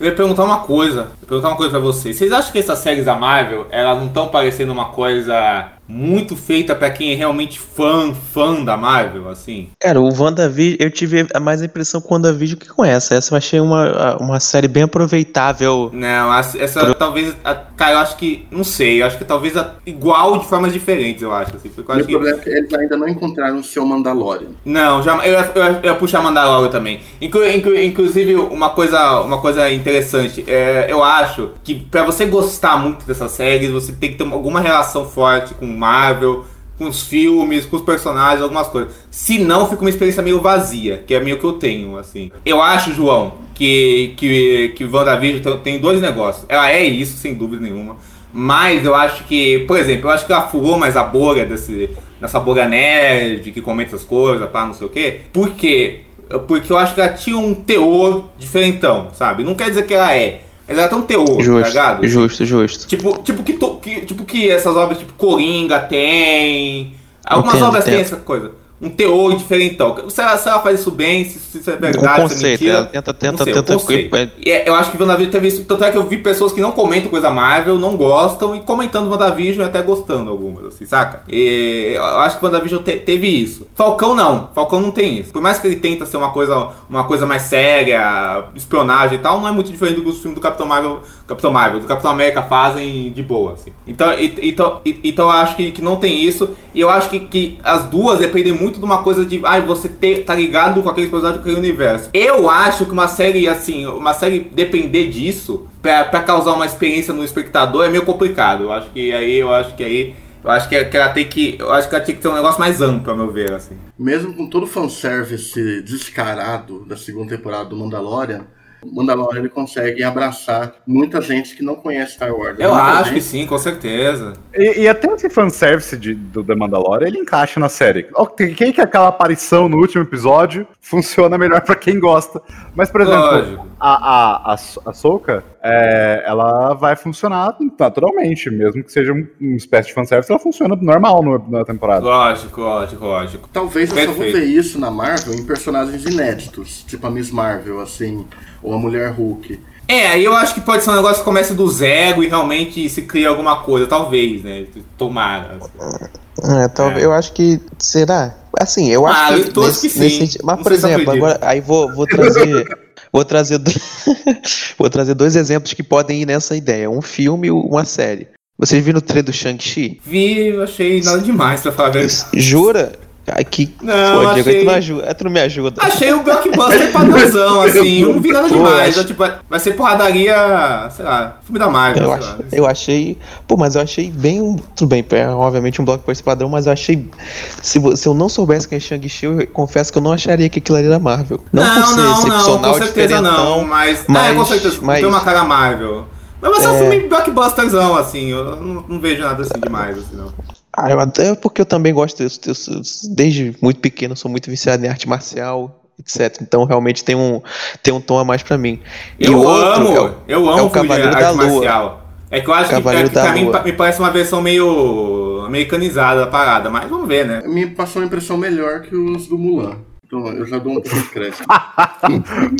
Eu ia perguntar uma coisa, perguntar uma coisa pra vocês. Vocês acham que essas séries da Marvel, elas não estão parecendo uma coisa muito feita para quem é realmente fã, fã da Marvel, assim. Cara, o WandaVision, eu tive mais a impressão com o WandaVision que com essa. Essa eu achei uma, uma série bem aproveitável. Não, essa Pro... talvez, cara, eu acho que, não sei, eu acho que talvez igual de formas diferentes, eu acho. Assim, eu acho que... problema é que eles ainda não encontraram o seu Mandalorian. Não, já, eu, eu, eu ia puxar Mandalorian também. Inclu, inclu, inclusive, uma coisa, uma coisa interessante, é, eu acho que para você gostar muito dessas séries, você tem que ter alguma relação forte com Marvel, com os filmes, com os personagens, algumas coisas. Se não, fica uma experiência meio vazia, que é meio que eu tenho, assim. Eu acho, João, que, que, que WandaVision tem dois negócios. Ela é isso, sem dúvida nenhuma. Mas eu acho que, por exemplo, eu acho que ela furou mais a bolha desse, dessa bolha nerd que comenta as coisas, pá, não sei o quê. Por quê? Porque eu acho que ela tinha um teor diferentão, sabe? Não quer dizer que ela é. Ela tem um teor, justo, tá ligado? Justo, justo. Tipo, tipo, que, to, que, tipo que essas obras, tipo Coringa tem. Algumas entendo, obras entendo. têm essa coisa um teor diferentão. Se ela, se ela faz isso bem, se, se isso é verdade, um conceito, se é mentira. Ela tenta, tenta, sei, tenta. Um é, eu acho que WandaVision teve isso. Tanto é que eu vi pessoas que não comentam coisa Marvel, não gostam, e comentando WandaVision e até gostando algumas, assim, saca? E eu acho que WandaVision te, teve isso. Falcão não. Falcão não tem isso. Por mais que ele tenta ser uma coisa, uma coisa mais séria, espionagem e tal, não é muito diferente do que os filmes do Capitão Marvel, Capitão Marvel, do Capitão América fazem de boa, assim. Então, e, então, e, então eu acho que, que não tem isso. E eu acho que, que as duas dependem muito muito de uma coisa de, ai, ah, você ter, tá ligado com aquele personagem, com aquele universo. Eu acho que uma série, assim, uma série depender disso, pra, pra causar uma experiência no espectador, é meio complicado. Eu acho que aí, eu acho que aí. Eu acho que, ela tem que. Eu acho que ela tem que ter um negócio mais amplo, a meu ver, assim. Mesmo com todo o fanservice descarado da segunda temporada do Mandalorian, Mandalorian ele consegue abraçar muita gente que não conhece Star Wars. Eu acho gente... que sim, com certeza. E, e até esse fanservice de, do The Mandalorian, ele encaixa na série. Quem que é aquela aparição no último episódio funciona melhor para quem gosta. Mas, por exemplo, Lógico. A, a, a, a Soka, é, ela vai funcionar naturalmente, mesmo que seja uma espécie de fanservice, ela funciona normal no, na temporada. Lógico, lógico, lógico. Talvez eu só vou ver isso na Marvel em personagens inéditos, tipo a Miss Marvel, assim, ou a Mulher Hulk. É, aí eu acho que pode ser um negócio que começa do zero e realmente se cria alguma coisa, talvez, né? Tomara. É, talvez, é. eu acho que. Será? Assim, eu acho ah, que. Nesse, que nesse, mas, por exemplo, agora aí vou, vou trazer. Vou trazer, do... Vou trazer dois exemplos que podem ir nessa ideia: um filme e uma série. Vocês viram o trailer do Shang-Chi? Vi, achei nada demais pra falar a verdade. Jura? Ai, que. Não, Pô, achei... Diego, tu não, ajuda, tu não me ajuda. Achei o blockbuster padrãozão, assim. não vi nada demais. Tipo, vai ser porradaria, sei lá, filme da Marvel. Eu, ach, eu achei. Pô, mas eu achei bem. Tudo bem, é, obviamente um blockbuster padrão, mas eu achei. Se, se eu não soubesse quem é Shang-Chi, eu confesso que eu não acharia que aquilo ali era Marvel. Não, não por ser não, excepcional, não, com certeza não. Mas, mas, é, com certeza. Mas, tem uma cara Marvel. Mas é... um filme blockbusterzão, assim. Eu não, não vejo nada assim demais, assim, não. Ah, eu, é porque eu também gosto, eu, eu, desde muito pequeno, sou muito viciado em arte marcial, etc. Então realmente tem um, tem um tom a mais para mim. E eu outro, amo, é, eu amo é o Cavaleiro da Lua. Marcial. É que eu acho Cavaleiro que, é, que pra mim me parece uma versão meio americanizada da parada, mas vamos ver, né? Me passou uma impressão melhor que os do Mulan. Então, eu já dou um pouco de crédito.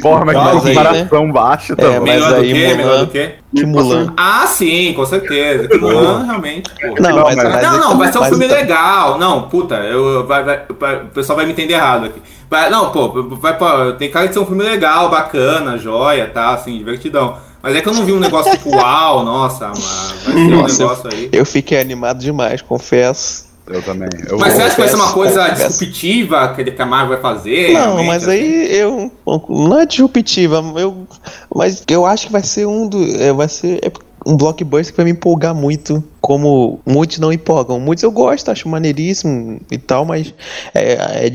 Porra, mas que comparação né? baixa também. É, mas melhor aí, do que? Melhor do que? Que Mulan. Ah, sim, com certeza. Que Mulan, realmente. Não, não, mas, mas, não, não, vai ser um filme então. legal. Não, puta, eu, vai, vai, o pessoal vai me entender errado aqui. Vai, não, pô, vai, pô, tem cara de ser um filme legal, bacana, joia, tá, assim, divertidão. Mas é que eu não vi um negócio tipo, uau, nossa, mano, vai ter um negócio aí. Eu fiquei animado demais, confesso. Eu também. Eu mas você acha que vai ser uma coisa disruptiva que a Marvel vai fazer? Não, mas assim? aí eu. Não é disruptiva, eu, mas eu acho que vai ser um do. É, vai ser é um blockbuster que vai me empolgar muito. como muitos não empolgam. Muitos eu gosto, acho maneiríssimo e tal, mas é, é, é,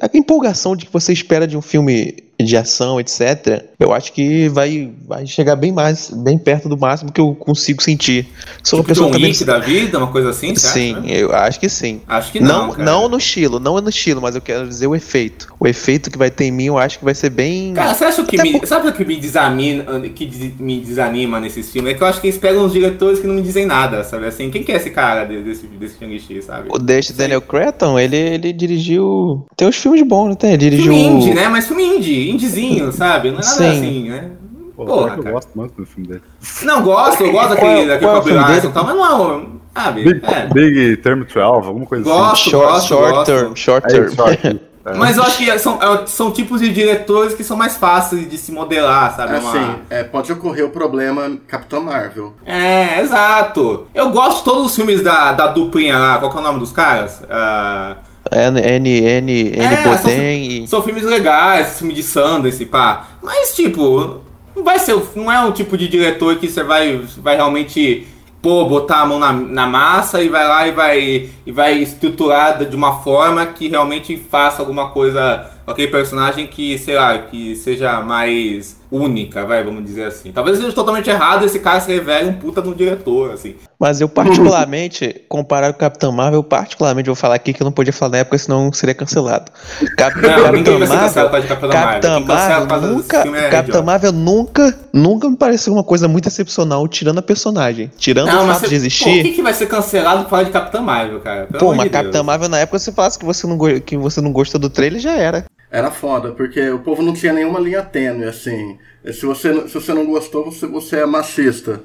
a empolgação de que você espera de um filme de ação, etc., eu acho que vai, vai chegar bem mais, bem perto do máximo que eu consigo sentir. Sou tipo uma pessoa também. da vida, uma coisa assim? Sim, acha, né? eu acho que sim. Acho que não. Não, não no estilo, não é no estilo, mas eu quero dizer o efeito. O efeito que vai ter em mim, eu acho que vai ser bem. Cara, você acha que me, por... sabe o que me desanima, que me desanima nesses filmes? É que eu acho que eles pegam uns diretores que não me dizem nada, sabe? Assim, quem que é esse cara desse, desse Shang-Chi, sabe? O Deste Daniel Cretton, ele, ele dirigiu. Tem uns filmes bons, não tem? Ele dirigiu. Filme indie, né? Mas filme indie, indiezinho, sabe? Não é nada Sim. assim, né? Pô, Porra, eu gosto muito do filme dele. Não, gosto, eu gosto daquele, daquele Cobra Bryson e tal, mas não é. Sabe? Big, é. Big Term 12, alguma coisa gosto, assim. Gosto, gosto, short gosto. term, short term. É, short, é. Mas eu acho que são, é, são tipos de diretores que são mais fáceis de se modelar, sabe? É, Uma... é, pode ocorrer o problema Capitão Marvel. É, exato. Eu gosto de todos os filmes da, da duplinha lá, qual que é o nome dos caras? Uh... N, N, N, N é, são, e... são filmes legais, filme de Sundance, pá. Mas, tipo, não vai ser. Não é um tipo de diretor que você vai, vai realmente pô, botar a mão na, na massa e vai lá e vai, e vai estruturar de uma forma que realmente faça alguma coisa aquele personagem que, sei lá, que seja mais única, vai, vamos dizer assim. Talvez seja totalmente errado esse cara se revele um puta no diretor, assim. Mas eu particularmente, comparar com o Capitão Marvel, eu particularmente vou falar aqui que eu não podia falar na época, senão seria cancelado. Cap não, Capitão Marvel, Capitão Capitão Marvel, nunca, é Capitão Marvel nunca, nunca me pareceu uma coisa muito excepcional, tirando a personagem. Tirando não, o fato você, de existir. O que, que vai ser cancelado por falar de Capitão Marvel, cara? Pelo pô, mas de Capitão Marvel na época você falasse que você não, que você não gostou do trailer, já era era foda, porque o povo não tinha nenhuma linha tênue, assim. Se você, se você não gostou, você, você é machista.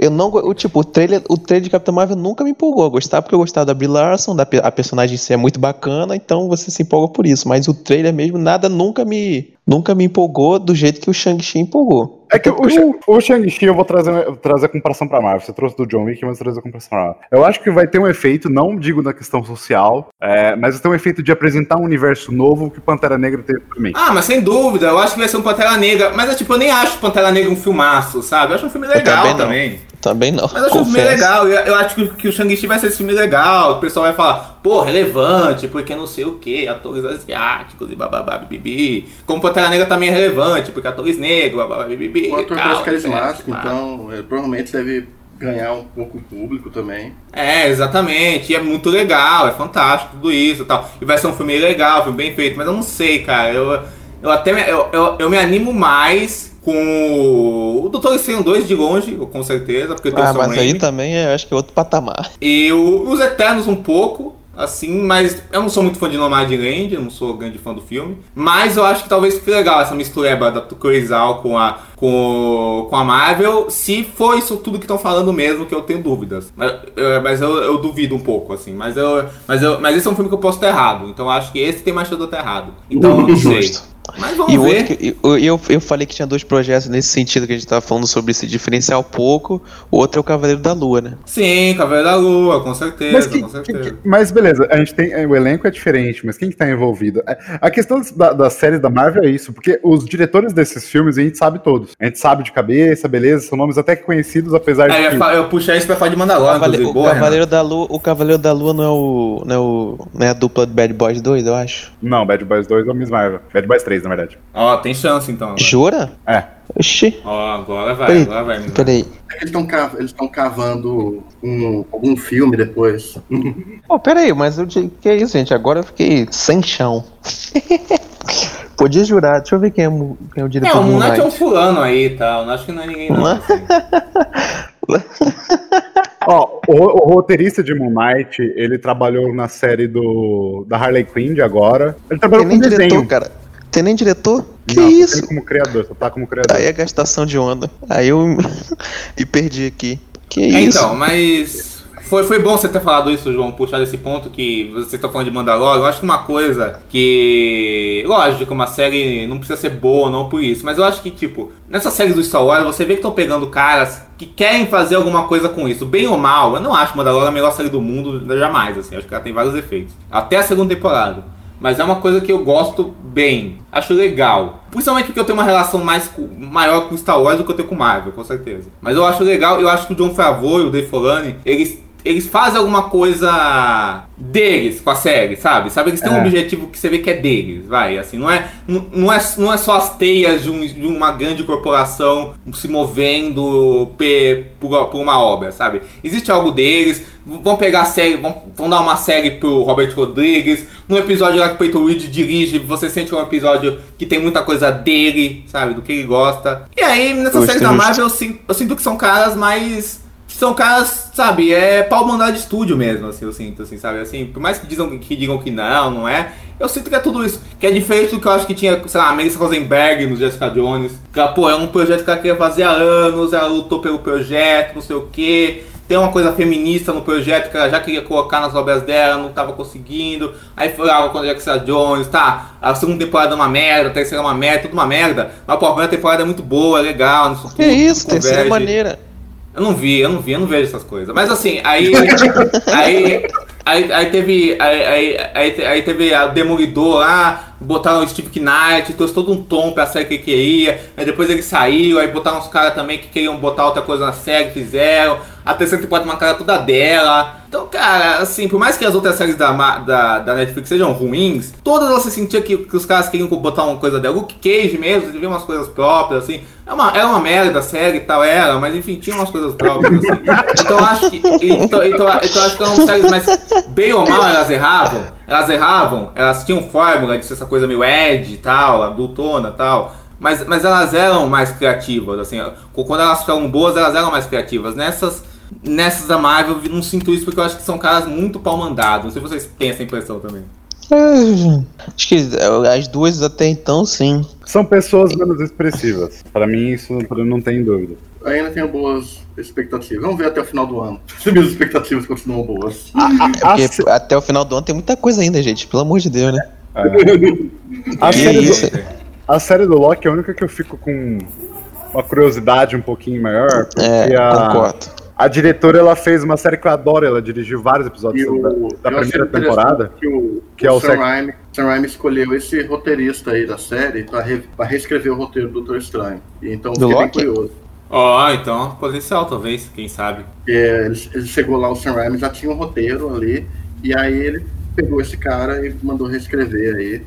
Eu não. O, tipo, o trailer, o trailer de Capitão Marvel nunca me empolgou gostar, porque eu gostava da Brie Larson, da, a personagem em si é muito bacana, então você se empolga por isso. Mas o trailer mesmo, nada nunca me, nunca me empolgou do jeito que o Shang-Chi empolgou. É que o, o Shang-Chi, eu vou trazer, trazer a comparação pra Marvel. Você trouxe do John Wick, mas eu trazer a comparação pra Marvel. Eu acho que vai ter um efeito, não digo na questão social, é, mas vai ter um efeito de apresentar um universo novo que Pantera Negra teve também. Ah, mas sem dúvida, eu acho que vai ser um Pantera Negra. Mas é tipo, eu nem acho Pantera Negra um filmaço, sabe? Eu acho um filme legal também. também. Também não. Mas eu acho confesso. um filme legal. Eu, eu acho que, que o Shang-Chi vai ser esse filme legal. O pessoal vai falar, pô, relevante, porque não sei o que, atores asiáticos e bababá, bibi. Como Pantera Negra também é relevante, porque atores negros, bababá, bibi. O ator mais carismático, então ele provavelmente deve ganhar um pouco o público também. É, exatamente. E é muito legal, é fantástico tudo isso e tal. E vai ser um filme legal, um filme bem feito, mas eu não sei, cara. Eu, eu até me, eu, eu, eu me animo mais com o Doutor Estranho 2 de longe, com certeza, porque tem ah, mas aí também é, acho que é outro patamar. E o, os Eternos um pouco, assim, mas eu não sou muito fã de Nomadland, eu não sou grande fã do filme, mas eu acho que talvez fique legal essa mistureba da Cruisal com a, com, com a Marvel, se for isso tudo que estão falando mesmo, que eu tenho dúvidas. Mas, eu, mas eu, eu, duvido um pouco, assim, mas, eu, mas, eu, mas esse é um filme que eu posso estar errado, então eu acho que esse tem mais chance de eu estar errado. Então eu não sei. Mas vamos e ver. Outro que, eu, eu falei que tinha dois projetos nesse sentido que a gente tava falando sobre se diferenciar um pouco. O outro é o Cavaleiro da Lua, né? Sim, Cavaleiro da Lua, com certeza, mas, com certeza. mas beleza, a gente tem. O elenco é diferente, mas quem que tá envolvido? É, a questão da, das séries da Marvel é isso, porque os diretores desses filmes a gente sabe todos. A gente sabe de cabeça, beleza, são nomes até que conhecidos, apesar é, de. Eu, eu puxei isso pra falar de Mandalorian, Cavale o, Boa, Cavaleiro da Lua, o Cavaleiro da Lua não é o. não é, o, não é a dupla do Bad Boys 2, eu acho. Não, Bad Boys 2 é o Miss Marvel. Bad Boys 3, na verdade. Ó, tem chance então. Agora. Jura? É. Oxi. Ó, agora vai, peraí, agora vai. Peraí. Eles estão cav cavando um, algum filme depois. Pô, oh, peraí, mas o que é isso, gente? Agora eu fiquei sem chão. Podia jurar, deixa eu ver quem é, quem é o diretor. É, o Moonlight é um fulano aí e tal. Não acho que não é ninguém não. Assim. Ó, o, o, roteirista de Moon Knight, ele trabalhou na série do da Harley Quinn de agora. Ele trabalhou Tem com desenho. Diretor, cara. Tem nem diretor? Que não, isso? como criador, só tá como criador. Aí é gastação de onda. Aí eu me perdi aqui. Que é, isso? Então, mas foi, foi bom você ter falado isso, João, puxar esse ponto que você está falando de Mandalorian. Eu acho que uma coisa que. Lógico, uma série não precisa ser boa não por isso, mas eu acho que, tipo, nessas séries do Star Wars, você vê que estão pegando caras que querem fazer alguma coisa com isso. Bem ou mal, eu não acho Mandalorian a melhor série do mundo jamais, assim. Eu acho que ela tem vários efeitos. Até a segunda temporada. Mas é uma coisa que eu gosto bem, acho legal. Principalmente porque eu tenho uma relação mais maior com Star Wars do que eu tenho com Marvel, com certeza. Mas eu acho legal, eu acho que o John Favreau e o Dave Filoni, eles eles fazem alguma coisa deles com a série, sabe? Sabe, eles têm um É. objetivo que você vê que é deles, vai, assim, não é, não, não é, não é só as teias de, um- de uma grande corporação se movendo pe- por, por uma obra, sabe? Existe algo deles, vão pegar a série, vão, vão dar uma série pro Robert Rodrigues, num episódio lá que o Peyton Reed dirige, você sente um episódio que tem muita coisa dele, sabe, do que ele gosta. E aí, nessa Justo, série da. Marvel, eu sinto, eu sinto que são caras mais são caras, sabe, é pau mandar de estúdio mesmo, assim, eu sinto, assim, sabe, assim, por mais que, dizam, que digam que não, não é, eu sinto que é tudo isso, que é diferente do que eu acho que tinha, sei lá, a Melissa Rosenberg no Jessica Jones, que, ela, pô, é um projeto que ela queria fazer há anos, ela lutou pelo projeto, não sei o que, tem uma coisa feminista no projeto que ela já queria colocar nas obras dela, não tava conseguindo, aí foi lá quando a Jessica Jones, tá, a segunda temporada é uma merda, a terceira é uma merda, tudo uma merda, mas pô, a primeira temporada é muito boa, é legal, não sei o Que isso, terceira converge. maneira. Eu não vi, eu não vi, eu não vejo essas coisas. Mas assim, aí. aí, aí, aí teve. Aí, aí, aí, teve a Demolidor lá, botaram o Steve Knight, trouxe todo um tom pra série que queria. Aí depois ele saiu, aí botaram uns caras também que queriam botar outra coisa na série, fizeram. A terceira temporada uma cara toda dela. Então, cara, assim, por mais que as outras séries da, da, da Netflix sejam ruins, todas você sentia que, que os caras queriam botar uma coisa dela. Luke Cage mesmo, ele viu umas coisas próprias, assim. É uma, era uma merda a série e tal, era, mas enfim, tinha umas coisas próprias, assim. Então acho que. Então, então, então acho que eram séries, mas bem ou mal elas erravam. Elas erravam, elas tinham fórmula de ser essa coisa meio Ed e tal, adultona e tal. Mas, mas elas eram mais criativas, assim. Quando elas ficavam boas, elas eram mais criativas. Nessas, nessas da Marvel, eu não sinto isso porque eu acho que são caras muito pau mandados. Não sei se vocês têm essa impressão também. É, Acho que as duas até então, sim. São pessoas menos expressivas. Pra mim, isso não tem dúvida. Ainda tenho boas expectativas. Vamos ver até o final do ano. Se minhas expectativas continuam boas. É porque até o final do ano tem muita coisa ainda, gente. Pelo amor de Deus, né? A Que série, isso? do, a série do Loki é a única que eu fico com uma curiosidade um pouquinho maior. Porque É, a, concordo. A diretora ela fez uma série que eu adoro, ela dirigiu vários episódios o, da, da primeira temporada. Que o, que o é o Sam, Raimi, Sam Raimi escolheu esse roteirista aí da série pra, re- reescrever o roteiro do Doutor Estranho. Então Do fiquei bem Loki? curioso. Ó, então, potencial talvez, quem sabe. Porque ele, ele chegou lá, o Sam Raimi já tinha um roteiro ali, e aí ele pegou esse cara e mandou reescrever aí.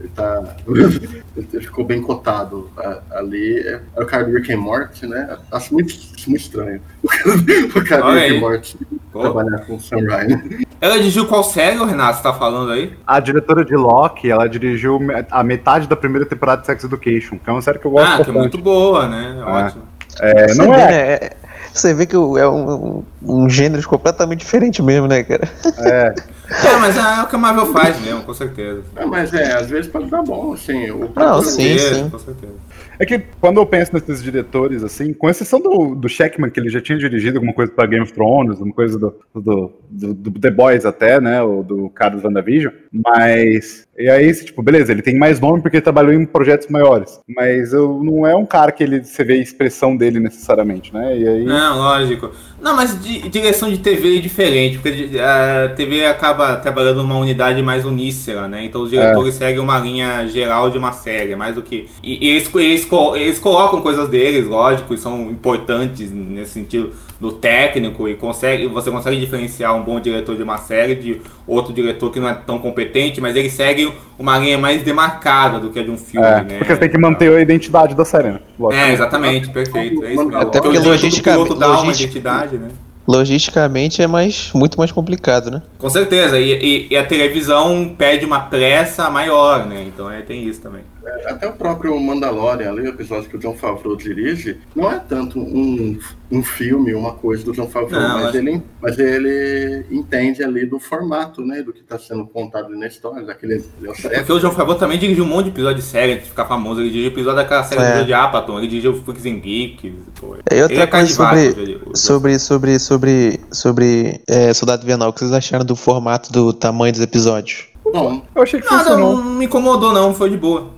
Ele tá. ele ficou bem cotado ali. É, é o cara do Rick and Morty, né? Acho muito, muito estranho. O cara, o cara do Rick and Morty Pô. trabalhar com o Sam Raimi. Ela dirigiu qual série, Renato, você tá falando aí? A diretora de Loki, ela dirigiu a metade da primeira temporada de Sex Education, que é uma série que eu gosto Ah, que é bastante. muito boa, né? Ah. Ótimo. É, Você não vê, é, né, é- Você vê que é um, um, um gênero completamente diferente mesmo, né, cara? é, É, mas é o que a Marvel faz mesmo, com certeza. Ah, mas é, às vezes pode dar bom, assim. O Não, próprio- sim, Com certeza, sim. Com certeza. É que quando eu penso nesses diretores, assim, com exceção do, do Sheckman, que ele já tinha dirigido alguma coisa para Game of Thrones, alguma coisa do, do, do- do The Boys até, né, o do cara do WandaVision, mas, e aí, tipo, beleza, ele tem mais nome porque ele trabalhou em projetos maiores, mas eu, não é um cara que ele, você vê a expressão dele necessariamente, né, e aí... Não, lógico. Não, mas di- direção de TV é diferente, porque a TV acaba trabalhando numa unidade mais uníssera, né? Então os diretores seguem uma linha geral de uma série, mais do que. E, e eles, eles, eles colocam coisas deles, lógico, e são importantes nesse sentido do técnico, e consegue, você consegue diferenciar um bom diretor de uma série de outro diretor que não é tão competente, mas eles seguem uma linha mais demarcada do que a de um filme, É, né? porque você tem que manter a identidade da série, né? Lógico. É, exatamente, perfeito. É isso. Até porque o diretor do logistica- piloto dá uma logística- identidade, né? Logisticamente é mais, muito mais complicado, né? Com certeza, e, e- e a televisão pede uma pressa maior, né? Então é, tem isso também. Até o próprio Mandalorian, ali, o episódio que o John Favreau dirige, não é tanto um, um filme, uma coisa do John Favreau, Não, mas, acho- ele, mas ele entende ali do formato, né? Do que está sendo contado ali na história, daquele ele é o chefe. Porque o João Favreau também dirigiu um monte de episódio de série antes de ficar famoso. Ele dirigiu episódio daquela série É. do de Apatow, ele dirigiu Freaks and Geeks. Pô. E Ele é coisa sobre, sobre, sobre, sobre, sobre é, Soldado Invernal, o que vocês acharam do formato, do tamanho dos episódios? Bom, Eu achei que Nada, funcionou. não me incomodou não, foi de boa.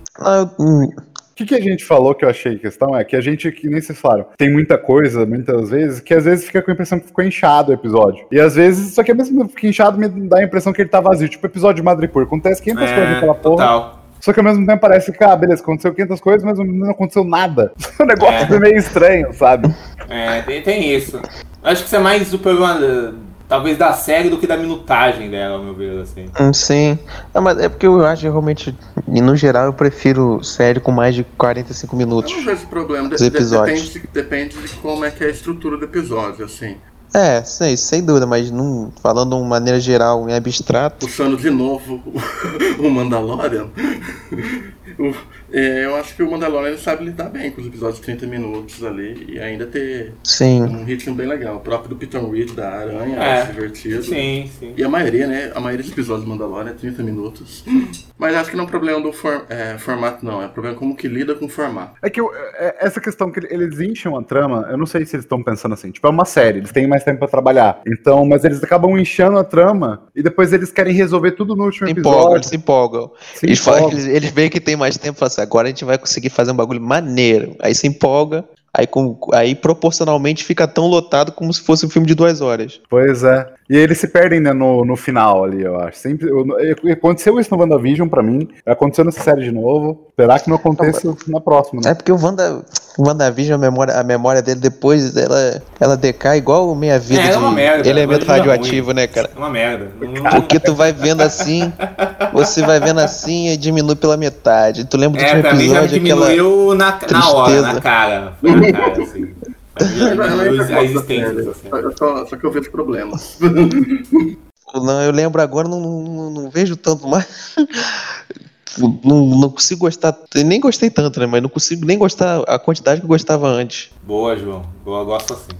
Hum, que, que a gente falou que eu achei questão é que a gente, que nem vocês falaram, tem muita coisa, muitas vezes, que às vezes fica com a impressão que ficou inchado o episódio. E às vezes, só que mesmo que fica inchado, me dá a impressão que ele tá vazio. Tipo o episódio de Madripoor. Acontece 500 É, coisas naquela porra. total. Só que ao mesmo tempo parece que, ah, beleza, aconteceu 500 coisas, mas não aconteceu nada. O negócio É. é meio estranho, sabe? É, tem, tem isso. Acho que isso é mais o problema, talvez, da série do que da minutagem dela, ao meu ver, assim. Hum, Sim. Não, mas é porque eu acho que realmente, e no geral, eu prefiro série com mais de 45 minutos. Eu não vejo problema. De- Os de- episódios. depende, de, depende de como é que é a estrutura do episódio, assim. É, sei, sem dúvida, mas não, falando de uma maneira geral, em abstrato. Puxando de novo o, o Mandalorian. o- é, eu acho que o Mandalorian ele sabe lidar bem com os episódios de 30 minutos ali e ainda ter Sim. um ritmo bem legal. O próprio do Peter Reed da Aranha, É, é, divertido. Sim, sim. E a maioria, né? A maioria dos episódios do Mandalorian é 30 minutos. Mas acho que não é um problema do for- é, formato, não. É problema como que lida com o formato. É que eu- é- essa questão que eles incham a trama, eu não sei se eles estão pensando assim. Tipo, é uma série, eles têm mais tempo pra trabalhar. Então, mas eles acabam inchando a trama e depois eles querem resolver tudo no último empolgam, episódio. eles se empolgam. Se Eles, falam, empolgam. eles, eles veem que tem mais tempo e assim, agora a gente vai conseguir fazer um bagulho maneiro. Aí se empolga, aí, com, aí proporcionalmente fica tão lotado como se fosse um filme de duas horas. Pois é. E eles se perdem né, no, no final ali, eu acho. Sempre, eu- eu- aconteceu isso no WandaVision pra mim, aconteceu nessa série de novo. Esperar que não aconteça na próxima, né? É porque o Wanda, o WandaVision, a memória, a memória dele depois, ela, ela decai igual meia vida É, ela é uma de merda, elemento é radioativo, né, cara? É uma merda. Porque tu vai vendo assim, você vai vendo assim e diminui pela metade. Tu lembra do É, último pra mim já episódio, aquela... diminuiu na, na hora, tristeza. na cara. Foi na cara, assim. A existência dessa série. Só, só- que eu vejo problemas. Não, eu lembro agora, não, não, não vejo tanto mais. Não, não consigo gostar, nem gostei tanto, né? Mas não consigo nem gostar a quantidade que eu gostava antes. Boa, João. Eu gosto assim.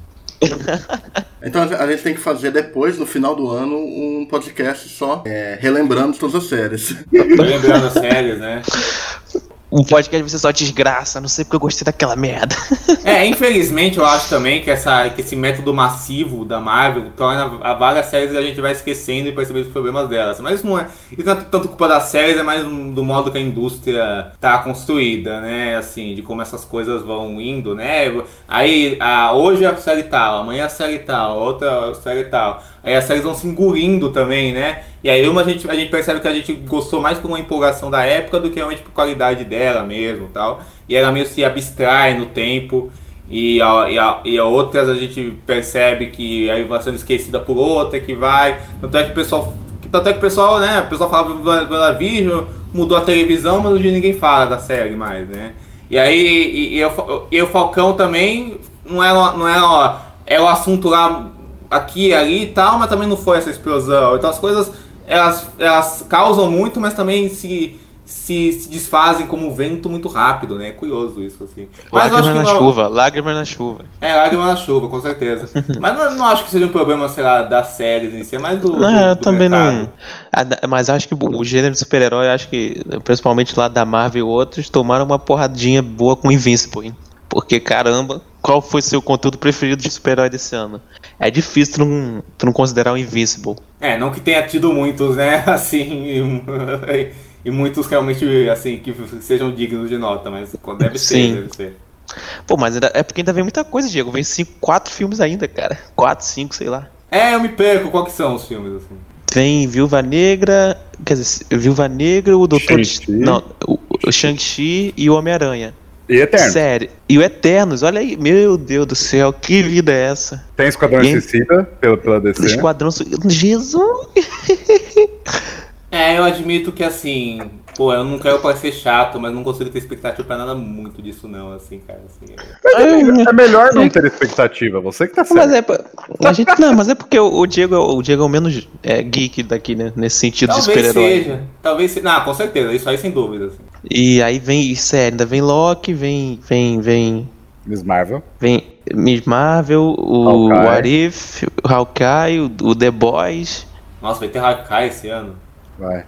Então a gente tem que fazer depois, no final do ano, um podcast só é, relembrando todas as séries. Tô lembrando as séries, né? Um podcast vai ser só desgraça, não sei porque eu gostei daquela merda. É, infelizmente eu acho também que, essa, que esse método massivo da Marvel torna a várias séries a gente vai esquecendo e percebendo os problemas delas. Mas não é, isso não é tanto culpa das séries, é mais do modo que a indústria tá construída, né? Assim, de como essas coisas vão indo, né? Aí, a, hoje a série tal, amanhã a série tal, outra série tal. Aí as séries vão se engolindo também, né? E aí uma a gente, a gente percebe que a gente gostou mais por uma empolgação da época do que realmente por qualidade dela mesmo tal. E ela meio se abstrai no tempo. E a, e, a, e a outras a gente percebe que aí vai sendo esquecida por outra, que vai. Tanto é que o pessoal. Tanto é que o pessoal, né? O pessoal falava WandaVision, mudou a televisão, mas hoje ninguém fala da série mais, né? E aí, e, e, o- e o Falcão também não é, não é, ó, é o assunto lá aqui e ali e tal, mas também não foi essa explosão. Então as coisas elas, elas causam muito, mas também se, se, se desfazem como vento muito rápido, né? É curioso isso, assim. Mas que na não- chuva, lágrimas na chuva. É, lágrima na chuva, com certeza. mas não, não acho que seja um problema, sei lá, das séries em si, é mais do. do- Não, eu do também mercado. não. Ah, Mas acho que o gênero de super-herói, acho que, principalmente lá da Marvel e outros, tomaram uma porradinha boa com Invincible, hein? Porque, caramba, qual foi seu conteúdo preferido de super-herói desse ano? É difícil tu não, tu não considerar o Invincible. É, não que tenha tido muitos, né? Assim, e, e muitos realmente, assim, que sejam dignos de nota, mas deve ser, Sim. deve ser. Pô, mas ainda- é porque ainda vem muita coisa, Diego. Vem cinco, quatro filmes ainda, cara. Quatro, cinco, sei lá. É, eu me perco, qual que são os filmes, assim? Vem Viúva Negra, quer dizer, Viúva Negra, o Doutor... Shang-Chi. Não, o, o Shang-Chi e o Homem-Aranha. E Eterno. Sério. E o Eternos, olha aí. Meu Deus do céu, que vida é essa? Tem Esquadrão Game- Suicida pela, pela DC. Esquadrão Su- Jesus! É, eu admito que assim, pô, eu não quero parecer chato, mas não consigo ter expectativa pra nada muito disso não, assim, cara. Assim, é- É melhor não ter expectativa, você que tá certo. Mas é, a gente, não, mas é porque o, Diego, é o Diego é o menos é, geek daqui, né? Nesse sentido de Talvez super-herói. seja, talvez seja. Não, com certeza, isso aí sem dúvida. Assim. E aí vem, sério, ainda vem Loki, vem, vem, vem, Miss Marvel. vem Miss Marvel, o Hawkeye. What If, o Hawkeye, o, o The Boys. Nossa, vai ter Hawkeye esse ano. Vai.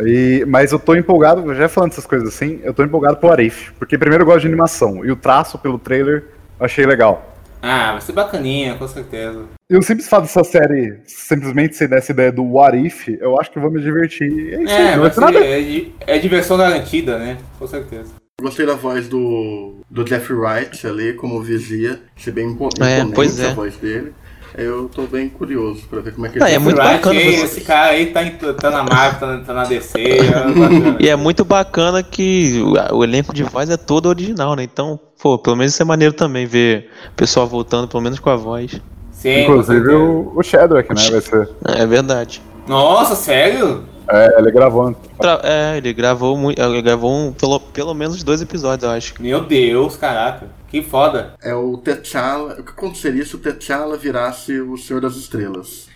E, mas eu tô empolgado, já falando essas coisas assim, eu tô empolgado pro Arif. Porque primeiro eu gosto de animação. E o traço pelo trailer eu achei legal. Ah, vai ser bacaninha, com certeza. E o simples fato dessa série simplesmente ser dessa ideia do What If, eu acho que eu vou me divertir. É isso É, não vai vai ter nada. ser, é, é diversão garantida, né? Com certeza. Gostei da voz do, do Jeff Wright ali, como vigia. Achei bem impo- É, imponente pois é. a voz dele. Eu tô bem curioso pra ver como é que Ah, ele é vai muito. Right, bacana você- Esse cara aí tá, em- tá na Marvel, tá, tá na DC. é. E é muito bacana que o, o elenco de voz é todo original, né? Então, pô, pelo menos isso é maneiro também ver o pessoal voltando, pelo menos com a voz. Sim, Inclusive o, o Shadrack, né? Vai ser. É verdade. Nossa, sério? É, ele gravando. Tra- É, ele gravou muito. Ele gravou um, pelo, pelo menos dois episódios, eu acho. Meu Deus, caraca. Que foda. É o T'Challa. O que aconteceria se o T'Challa virasse o Senhor das Estrelas?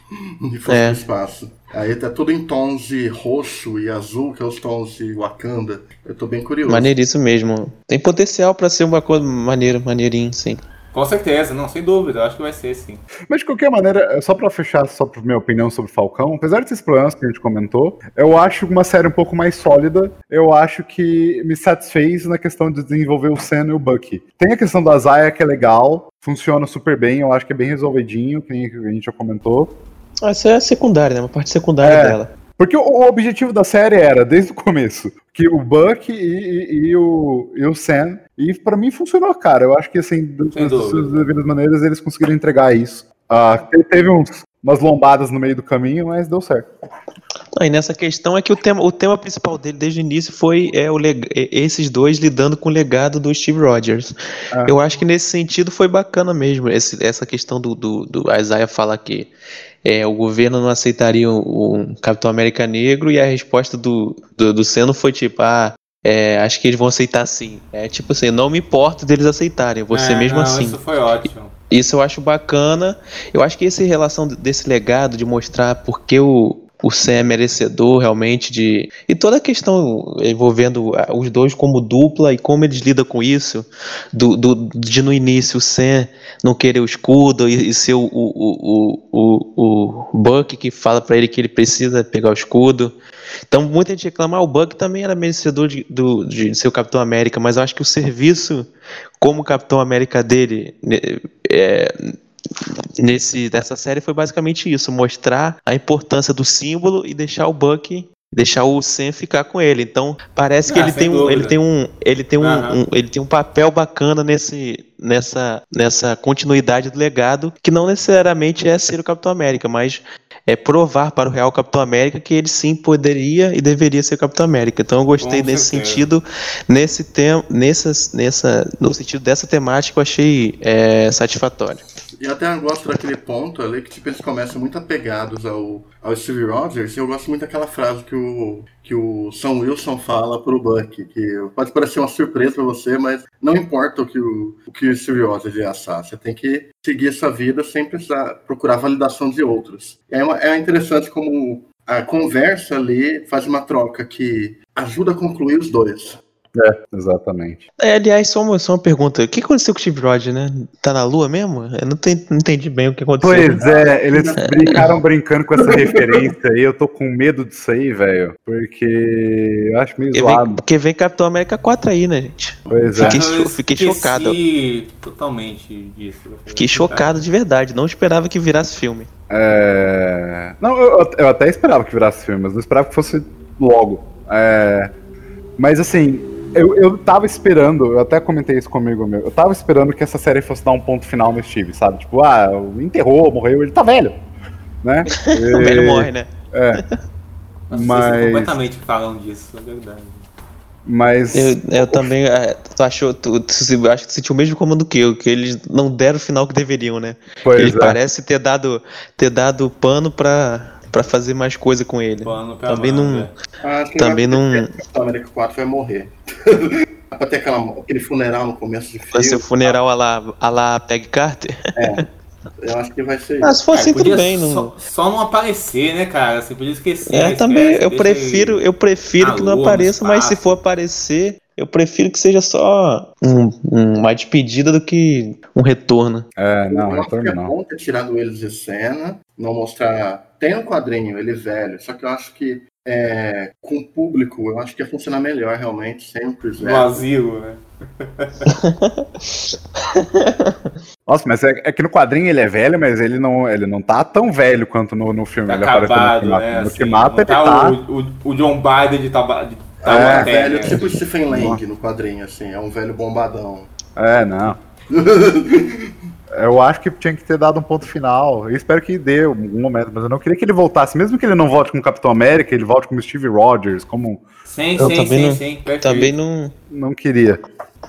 E fosse É. no espaço. Aí tá tudo em tons de roxo e azul, que é os tons de Wakanda. Eu tô bem curioso. Maneiríssimo mesmo. Tem potencial pra ser uma coisa maneira, maneirinho, sim. Com certeza, não, sem dúvida. Eu acho que vai ser sim. Mas de qualquer maneira, é só pra fechar só pra minha opinião sobre Falcão, apesar desses problemas que a gente comentou, eu acho uma série um pouco mais sólida. Eu acho que me satisfez na questão de desenvolver o Sam e o Bucky. Tem a questão da Zaya que é legal, funciona super bem, eu acho que é bem resolvidinho, que nem a gente já comentou. Ah, Essa é a secundária, né? Uma parte secundária É. dela. Porque o objetivo da série era, desde o começo, que o Buck e, e- e o, e o Sam. E pra mim funcionou, cara. Eu acho que, assim, das Sem das devidas maneiras, eles conseguiram entregar isso. Te- teve uns, umas lombadas no meio do caminho, mas deu certo. Ah, e nessa questão é que o tema, o tema principal dele desde o início foi é, o leg- é, esses dois lidando com o legado do Steve Rogers. Ah. Eu acho que nesse sentido foi bacana mesmo, esse- essa questão do, do, do Isaiah falar que é, o governo não aceitaria o, o Capitão América negro e a resposta do, do, do Seno foi tipo, ah, é, acho que eles vão aceitar sim. É tipo assim, não me importo deles aceitarem, você É, mesmo não, assim. Isso foi ótimo. Isso eu acho bacana. Eu acho que essa relação desse legado de mostrar por que o, o Sam é merecedor realmente de. E toda a questão envolvendo ah, os dois como dupla e como eles lidam com isso. Do, do- de no início o Sam não querer o escudo e, e ser o, o, o, o, o Buck que fala pra ele que ele precisa pegar o escudo. Então muita gente reclama, ah, o Buck também era merecedor de, do, de ser o Capitão América, mas eu acho que o serviço como Capitão América dele né, é, nesse, nessa série foi basicamente isso, mostrar a importância do símbolo e deixar o Buck deixar o Sam ficar com ele. Então, parece que Ah, ele sem tem, um, ele tem um ele tem um, Aham. um- ele tem um papel bacana nesse nessa nessa continuidade do legado, que não necessariamente é ser o Capitão América, mas é provar para o real Capitão América que ele sim poderia e deveria ser Capitão América. Então eu gostei Com nesse certeza. sentido, nesse tema, nessa, nessa, no sentido dessa temática, eu achei é, satisfatório. E eu até gosto daquele ponto ali que tipo, eles começam muito apegados ao, ao Steve Rogers. E eu gosto muito daquela frase que o, que o Sam Wilson fala pro Buck, que pode parecer uma surpresa pra você, mas não importa o que o, o, que o Steve Rogers ia assar. Você tem que seguir a sua vida sem precisar procurar validação de outros. É, uma- é interessante como a conversa ali faz uma troca que ajuda a concluir os dois. Exatamente. É, aliás, só uma, só uma pergunta. O que aconteceu com o Steve Rogers, né? Tá na lua mesmo? Eu não, não entendi bem o que aconteceu. Pois é, eles brincaram brincando com essa referência aí. Eu tô com medo disso aí, velho. Porque eu acho meio Porque vem, zoado. porque vem Capitão América 4 aí, né, gente? Pois é. Fiquei Eu fiquei chocado. totalmente disso. Fiquei chocado de verdade. Não esperava que virasse filme. É... Não, eu, eu até esperava que virasse filme, mas não esperava que fosse logo. É... Mas assim, eu, eu tava esperando, eu até comentei isso comigo meu, eu tava esperando que essa série fosse dar um ponto final no Steve, sabe? Tipo, ah, enterrou, morreu, ele tá velho. Né? O velho morre, né? É. Mas... Mas- completamente falam disso, é verdade. Mas. Eu, eu também. é, Tu achou. Tu, tu se- acho que sentiu o mesmo comando que eu, que eles não deram o final que deveriam, né? pois ele é. parece ter dado, ter dado pano pra, pra fazer mais coisa com ele. Pano pra Também manga. não. Ah, Também não- Capitão América 4 vai morrer. Pra ter aquela, aquele funeral no começo de Vai ser o filme. funeral a lá, a lá Peg Carter? Eu acho que vai ser Ah, se for É, assim, tudo bem. Não... Só, só não aparecer, né, cara? Você podia esquecer. É, esquece, também. Eu prefiro, eu prefiro que não lua, apareça, mas se for aparecer, eu prefiro que seja só um- um- uma despedida do que um retorno. É, não, eu acho que retorno é não. bom ter tirado eles de cena, não mostrar. Tem um quadrinho, ele velho, só que eu acho que é, com o público, eu acho que ia funcionar melhor realmente, sempre No velho. asilo, né? Nossa, mas é, é que no quadrinho ele é velho, mas ele não, ele não tá tão velho quanto no, no filme. Tá ele acabado, no né? No assim, não ele tá tá. o, o, o John Biden de, taba- de Tá É. É velho, né? tipo Stephen Lang no quadrinho, assim, é um velho bombadão. É, não. Eu acho que tinha que ter dado um ponto final. Eu espero que dê algum momento, mas eu não queria que ele voltasse. Mesmo que ele não volte como Capitão América, ele volte como Steve Rogers, como. Sim, Eu sim, também sim, não- sim. perfeito. Também não. Não queria.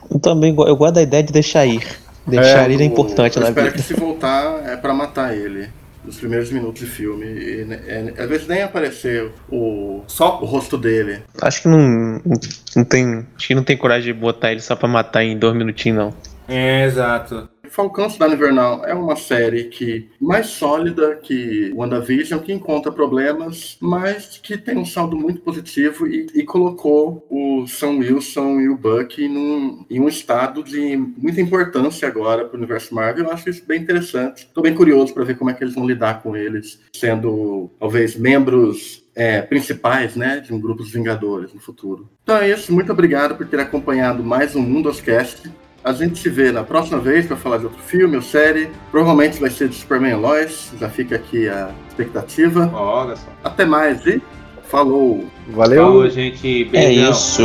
Eu também eu gosto da ideia de deixar ir. Deixar ir é importante eu na espero vida. que se voltar é pra matar ele. Nos primeiros minutos de filme. E, né, é, às vezes nem aparecer o, Só o rosto dele. Acho que não, não tem. Acho que não tem coragem de botar ele só pra matar em dois minutinhos, não. É, exato. Falcão Cidade Invernal é uma série que mais sólida que WandaVision, que encontra problemas, mas que tem um saldo muito positivo e, e colocou o Sam Wilson e o Buck num, em um estado de muita importância agora para o universo Marvel. Eu acho isso bem interessante. Estou bem curioso para ver como é que eles vão lidar com eles, sendo talvez membros é, principais né, de um grupo dos Vingadores no futuro. Então é isso. Muito obrigado por ter acompanhado mais um Mundoscast. A gente se vê na próxima vez para falar de outro filme ou série. Provavelmente vai ser de Superman e Lois. Já fica aqui a expectativa. Olha só. Até mais e falou! Valeu! Falou, gente. É Beijão. isso.